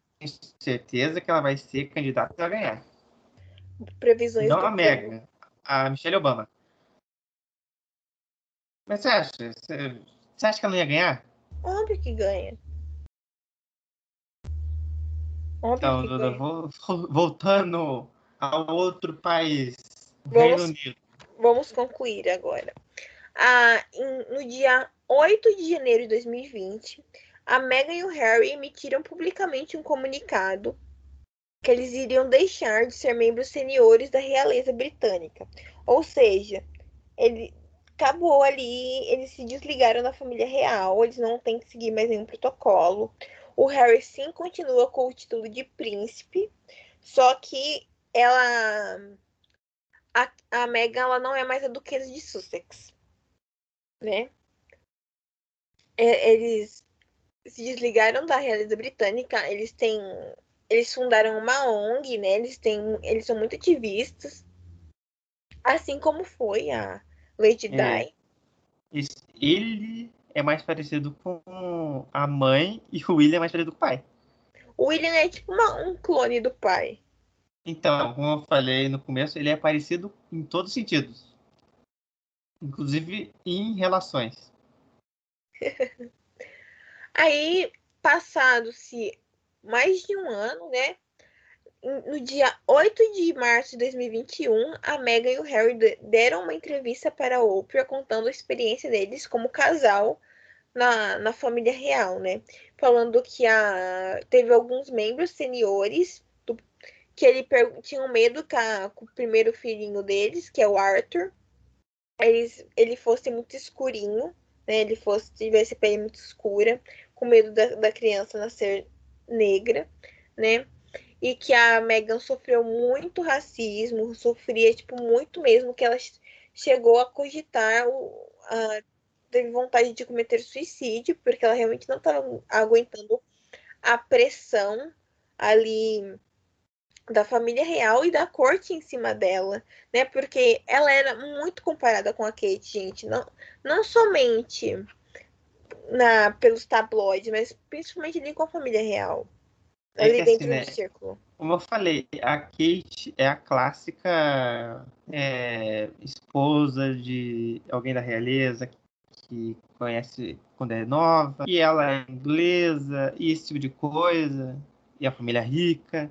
certeza que ela vai ser candidata a ganhar. Previsões Não a Mega, a Michelle Obama. Mas você acha? Você acha que ela não ia ganhar? Óbvio que ganha. Então, Duda, voltando ao outro país, vamos, Reino Unido. Vamos concluir agora. Ah, em, no dia 8 de janeiro de 2020, a Meghan e o Harry emitiram publicamente um comunicado que eles iriam deixar de ser membros seniores da realeza britânica. Ou seja, ele acabou ali, eles se desligaram da família real, eles não têm que seguir mais nenhum protocolo. O Harry sim continua com o título de príncipe, só que ela. A, a Meghan ela não é mais a duquesa de Sussex, né? É, eles se desligaram da realeza britânica, eles têm. Eles fundaram uma ONG, né? Eles têm. Eles são muito ativistas. Assim como foi a Lady é. Di. Ele é mais parecido com a mãe e o William é mais parecido com o pai. O William é tipo uma, um clone do pai. Então, como eu falei no começo, ele é parecido em todos os sentidos. Inclusive em relações. [laughs] Aí, passado-se mais de um ano, né? No dia 8 de março de 2021, a Meghan e o Harry deram uma entrevista para a Oprah contando a experiência deles como casal na, na família real, né? Falando que a, teve alguns membros seniores do, que ele tinham medo que a, o primeiro filhinho deles, que é o Arthur, eles, ele fosse muito escurinho, né? Ele fosse tivesse pele muito escura, com medo da, da criança nascer negra, né? E que a Megan sofreu muito racismo, sofria, tipo, muito mesmo, que ela chegou a cogitar, teve vontade de cometer suicídio, porque ela realmente não estava aguentando a pressão ali da família real e da corte em cima dela, né? Porque ela era muito comparada com a Kate, gente. Não, não somente na, pelos tabloides, mas principalmente ali com a família real. É ali é dentro assim, do né? círculo. Como eu falei, a Kate é a clássica é, esposa de alguém da realeza que conhece quando é nova, e ela é inglesa, e esse tipo de coisa, e a família rica.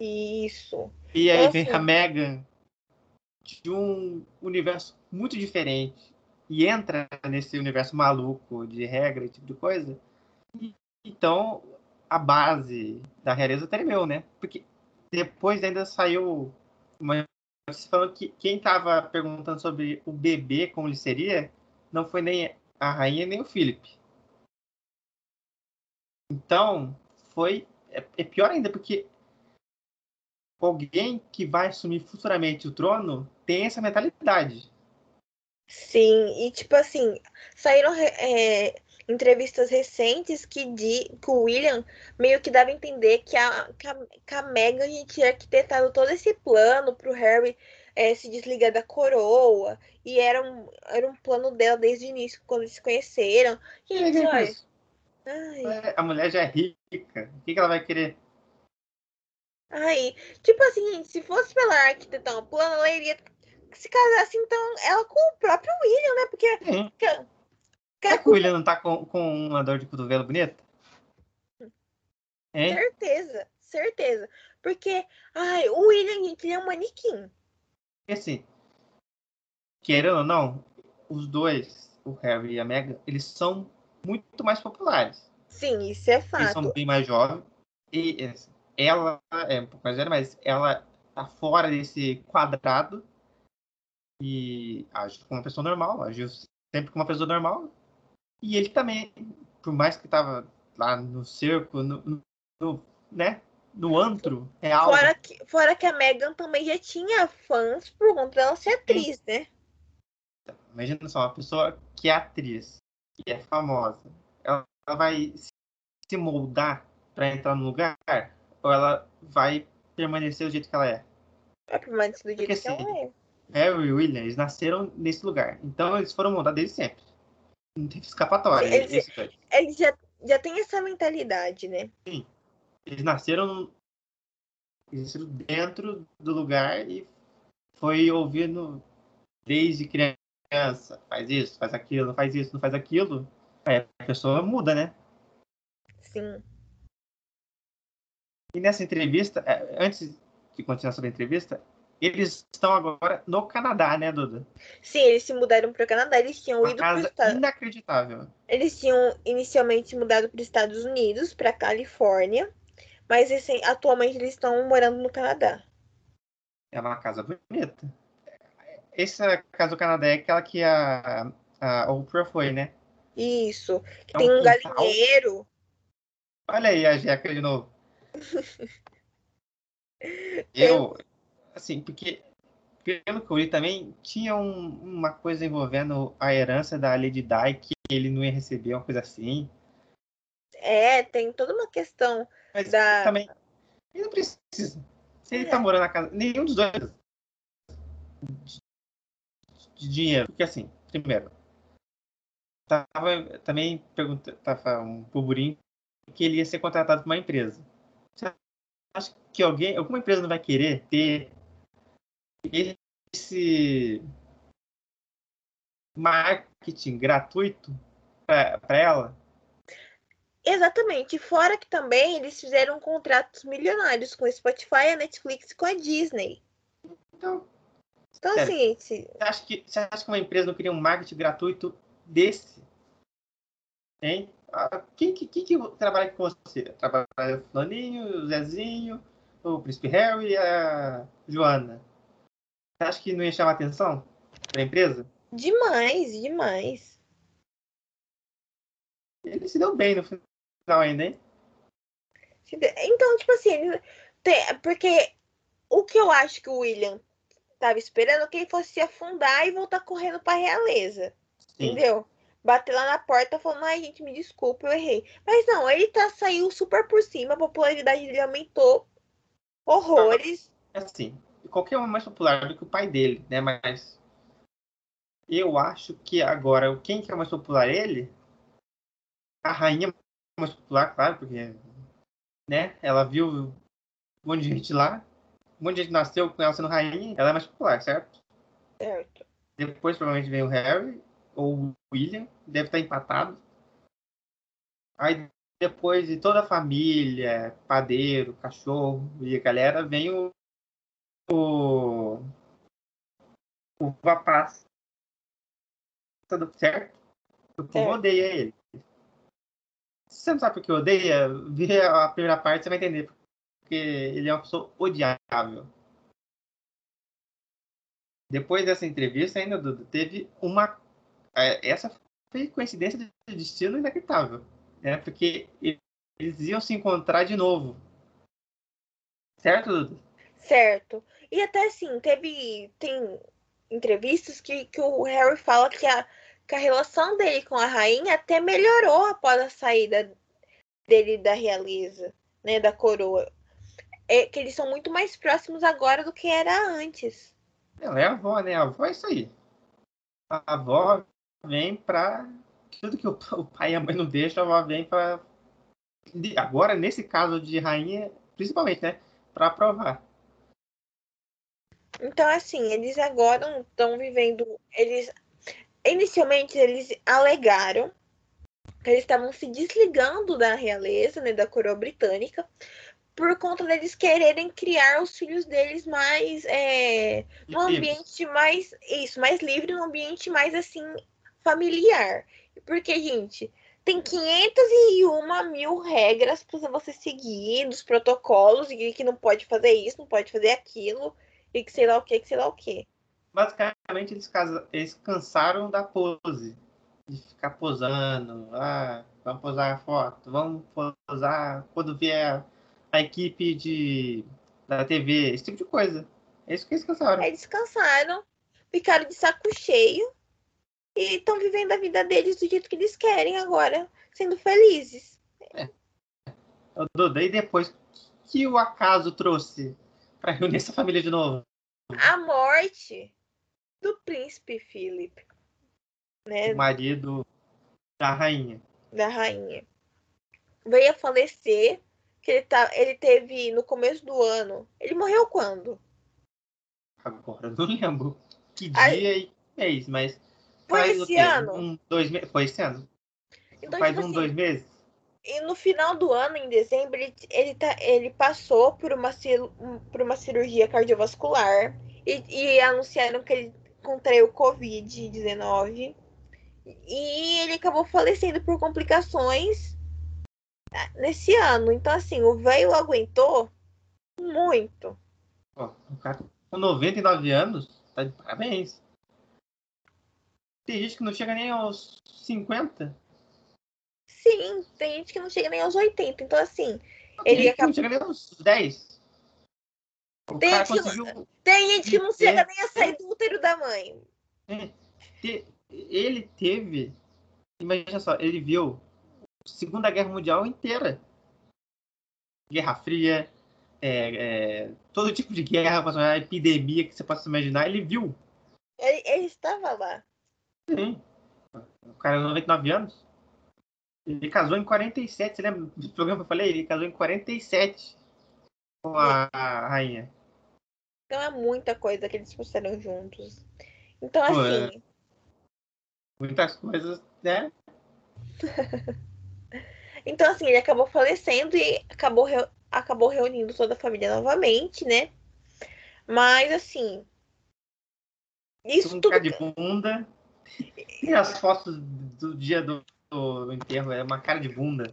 Isso. E aí vem a Megan de um universo muito diferente e entra nesse universo maluco de regra e tipo de coisa. Então a base da realeza tremeu, né? Porque depois ainda saiu uma falando que quem estava perguntando sobre o bebê como ele seria não foi nem a rainha nem o Philip. Então foi é, é pior ainda porque alguém que vai assumir futuramente o trono tem essa mentalidade. Sim, e tipo assim, saíram é, entrevistas recentes que, de, que o William meio que dava a entender que a, que a, que a Meghan tinha arquitetado todo esse plano pro Harry é, se desligar da coroa. E era um, era um plano dela desde o início, quando eles se conheceram. Gente, olha. É, a mulher já é rica. O que, que ela vai querer? Ai, tipo assim, se fosse pela arquitetar um plano, ela iria se casasse então ela com o próprio William, né? Porque. Sim. Que, que, o William não tá com, com uma dor de cotovelo bonita? Hein? Certeza, certeza. Porque, ai, o William, ele é um manequim. E assim, querendo ou não, os dois, o Harry e a Meghan, eles são muito mais populares. Sim, isso é fato. Eles são bem mais jovens. E ela é um pouco mais velha, mas ela tá fora desse quadrado e age como uma pessoa normal, agiu sempre como uma pessoa normal. E ele também, por mais que tava lá no cerco, no, no né, no antro real. Fora que, fora que a Megan também já tinha fãs por conta dela ser atriz, né? Imagina só, uma pessoa que é atriz e é famosa, ela, ela vai se moldar para entrar no lugar ou ela vai permanecer do jeito que ela é? Vai permanecer do jeito Porque, que assim, ela é. Harry e William, eles nasceram nesse lugar. Então eles foram montados desde sempre. Não tem escapatória. Eles, eles já, já têm essa mentalidade, né? Sim. Eles nasceram, eles nasceram dentro do lugar e foi ouvindo desde criança. Faz isso, faz aquilo, faz isso, não faz aquilo. Aí a pessoa muda, né? Sim. E nessa entrevista, é, antes de continuar sobre a entrevista, eles estão agora no Canadá, né, Duda? Sim, eles se mudaram para o Canadá. Eles tinham Uma ido para Estados inacreditável. Eles tinham inicialmente mudado para os Estados Unidos, para Califórnia, mas assim, atualmente eles estão morando no Canadá. É uma casa bonita. Essa casa do Canadá é aquela que a, a Oprah foi, né? Isso. Que é tem um, um galinheiro. Olha aí a Jeca de novo. [laughs] eu, assim, porque pelo que eu li também, tinha um, uma coisa envolvendo a herança da Lady Di que ele não ia receber, uma coisa assim. É, tem toda uma questão Mas da... também, ele não precisa. Se ele é. tá morando na casa, nenhum dos dois de, de dinheiro. Porque assim, primeiro, tava também perguntando, tava um burburinho que ele ia ser contratado por uma empresa. Você acha que alguém, alguma empresa não vai querer ter esse marketing gratuito para ela? Exatamente. Fora que também eles fizeram contratos milionários com a Spotify, a Netflix e com a Disney. Então, então sério, assim, você acha, que, você acha que uma empresa não queria um marketing gratuito desse? Hein? Ah, quem, quem, quem que trabalha com você? Trabalha o Flaninho, o Zezinho, o Príncipe Harry e a Joana. Você acha que não ia chamar atenção para a empresa? Demais, demais. Ele se deu bem no final ainda, hein? Então, tipo assim, porque o que eu acho que o William tava esperando é que ele fosse se afundar e voltar correndo pra realeza. Sim. Entendeu? Bater lá na porta falando, ai, gente, me desculpa, eu errei. Mas não, ele tá, saiu super por cima, a popularidade dele aumentou horrores. É assim, qualquer um é mais popular do que o pai dele, né? Mas eu acho que agora, quem que é mais popular? Ele? A rainha é mais popular, claro, porque né? Ela viu um monte de gente lá, um monte de gente nasceu com ela sendo rainha, ela é mais popular, certo? Certo. Depois provavelmente vem o Harry ou o William, deve estar empatado. Aí depois de toda a família, padeiro, cachorro e a galera, vem o o, o. Tudo certo? O povo odeia ele. Se você não sabe porque odeia, vê a primeira parte, você vai entender. Porque ele é uma pessoa odiável. Depois dessa entrevista, ainda, Dudu, teve uma. É, essa foi coincidência de destino inacreditável. Né? Porque eles iam se encontrar de novo. Certo, Dudu? Certo. E até assim, teve. Tem entrevistas que, que o Harry fala que a, que a relação dele com a rainha até melhorou após a saída dele da realeza, né, da coroa. É que eles são muito mais próximos agora do que era antes. Não, é a avó, né? A avó é isso aí. A avó vem pra. Tudo que o pai e a mãe não deixam, a avó vem pra. Agora, nesse caso de rainha, principalmente, né? Pra aprovar. Então, assim, eles agora estão vivendo. Eles inicialmente eles alegaram que eles estavam se desligando da realeza, né, da coroa britânica, por conta deles quererem criar os filhos deles mais é, no ambiente mais isso, mais livre, no ambiente mais assim familiar. Porque, gente, tem 501 mil regras para você seguir, dos protocolos, e que não pode fazer isso, não pode fazer aquilo, e que sei lá o que, que sei lá o que basicamente eles, eles cansaram da pose. De ficar posando. Ah, vamos posar a foto, vamos posar quando vier a equipe de, da TV, esse tipo de coisa. É isso que eles cansaram. Eles cansaram, ficaram de saco cheio e estão vivendo a vida deles do jeito que eles querem agora, sendo felizes. É. Duda, e depois que o acaso trouxe para reunir essa família de novo? A morte do príncipe Philip. Né? O marido da rainha. Da rainha. Veio a falecer, que ele, tá, ele teve no começo do ano. Ele morreu quando? Agora não lembro que dia Aí, e mês, mas. Foi esse ano? Um, dois meses. Foi esse ano? Então, faz tipo um, assim, dois meses? E no final do ano, em dezembro, ele, ele, tá, ele passou por uma, por uma cirurgia cardiovascular e, e anunciaram que ele contraiu Covid-19 e ele acabou falecendo por complicações nesse ano. Então, assim, o velho aguentou muito. Ó, o cara com 99 anos, tá de parabéns. Tem gente que não chega nem aos 50. Sim, tem gente que não chega nem aos 80. Então, assim, tem ele acabou... não chega nem aos 10. Tem gente, conseguiu... tem gente, que não chega nem a sair do útero da mãe. Ele teve. Imagina só, ele viu Segunda Guerra Mundial inteira. Guerra Fria, é, é, todo tipo de guerra, epidemia que você possa imaginar, ele viu. Ele, ele estava lá. Sim. O cara é 99 anos. Ele casou em 47, você lembra do programa que eu falei? Ele casou em 47 com a, a rainha. Então é muita coisa que eles fizeram juntos. Então, Pô, assim. É. Muitas coisas, né? [laughs] então, assim, ele acabou falecendo e acabou, reu... acabou reunindo toda a família novamente, né? Mas, assim. Isso tudo. de bunda. E as fotos do dia do, do enterro é uma cara de bunda.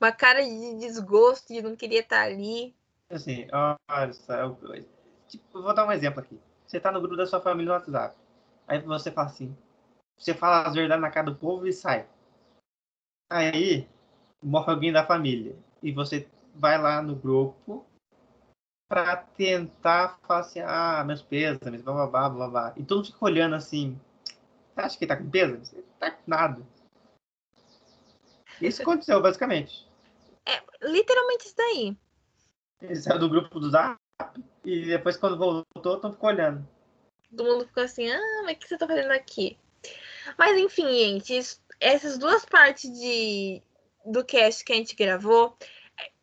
Uma cara de desgosto de não querer estar ali. Assim, olha só, eu, tipo, vou dar um exemplo aqui. Você tá no grupo da sua família no WhatsApp. Aí você fala assim, você fala as verdades na cara do povo e sai. Aí morre alguém da família. E você vai lá no grupo para tentar falar assim, ah, meus pêsames, blá blá blá blá blá. E todo mundo fica olhando assim. Você acha que ele tá com pêsames? Nada. Isso aconteceu, basicamente. É literalmente isso daí. Ele saiu do grupo do Zap e depois, quando voltou, todo ficou olhando. Todo mundo ficou assim, ah, mas o que você tá fazendo aqui? Mas enfim, gente, essas duas partes de, do cast que a gente gravou,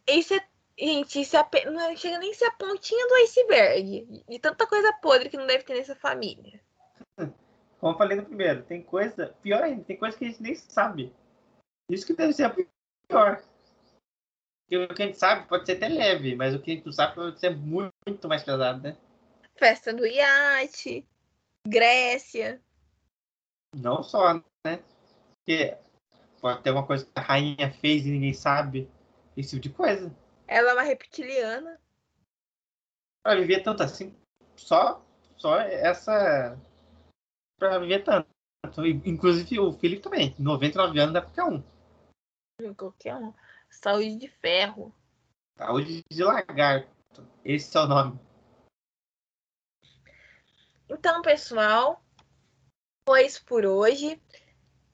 isso é, gente, isso é, não chega nem a ser a pontinha do iceberg. De tanta coisa podre que não deve ter nessa família. Como eu falei no primeiro, tem coisa, pior ainda, tem coisa que a gente nem sabe. Isso que deve ser a pior. Porque o que a gente sabe pode ser até leve, mas o que a gente não sabe pode ser muito, muito mais pesado, né? Festa do iate, Grécia. Não só, né? Porque pode ter uma coisa que a rainha fez e ninguém sabe. Esse tipo de coisa. Ela é uma reptiliana. Pra viver tanto assim, só, só essa. Pra viver tanto. Inclusive o Felipe também. 99 anos é qualquer um. Qualquer um. Saúde de ferro. Saúde de lagarto. Esse é o nome. Então, pessoal, foi isso por hoje.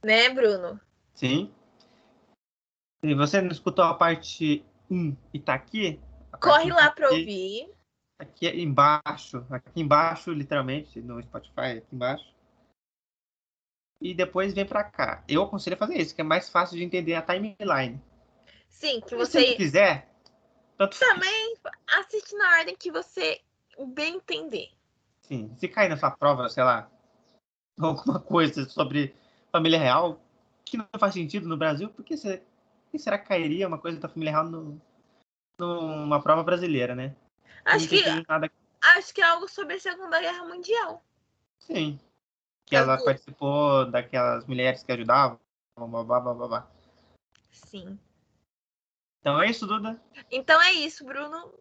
Né, Bruno? Sim. Se você não escutou a parte 1 e tá aqui. Corre lá para ouvir. Aqui embaixo, aqui embaixo, literalmente, no Spotify, aqui embaixo. E depois vem para cá. Eu aconselho a fazer isso, que é mais fácil de entender a timeline. Sim, que você. Se você quiser, tanto Também assiste na ordem que você bem entender. Sim, se cair na sua prova, sei lá, alguma coisa sobre família real que não faz sentido no Brasil, por que, será, que será que cairia uma coisa da família real no, numa prova brasileira, né? Acho que, nada... acho que é algo sobre a Segunda Guerra Mundial. Sim. Que ela participou daquelas mulheres que ajudavam. Blá, blá, blá, blá, Sim. Então é isso, Duda. Então é isso, Bruno.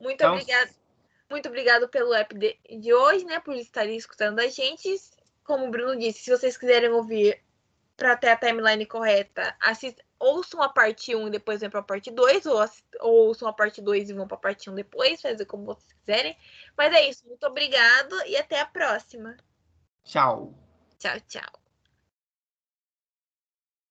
Muito então, obrigado. Muito obrigado pelo app de, de hoje, né? Por estarem escutando a gente como o Bruno disse, se vocês quiserem ouvir para ter a timeline correta, assist, ouçam a parte 1 e depois vem para a parte 2, ou, ou ouçam a parte 2 e vão para a parte 1 depois, fazer como vocês quiserem. Mas é isso, muito obrigado e até a próxima. 下午，下午。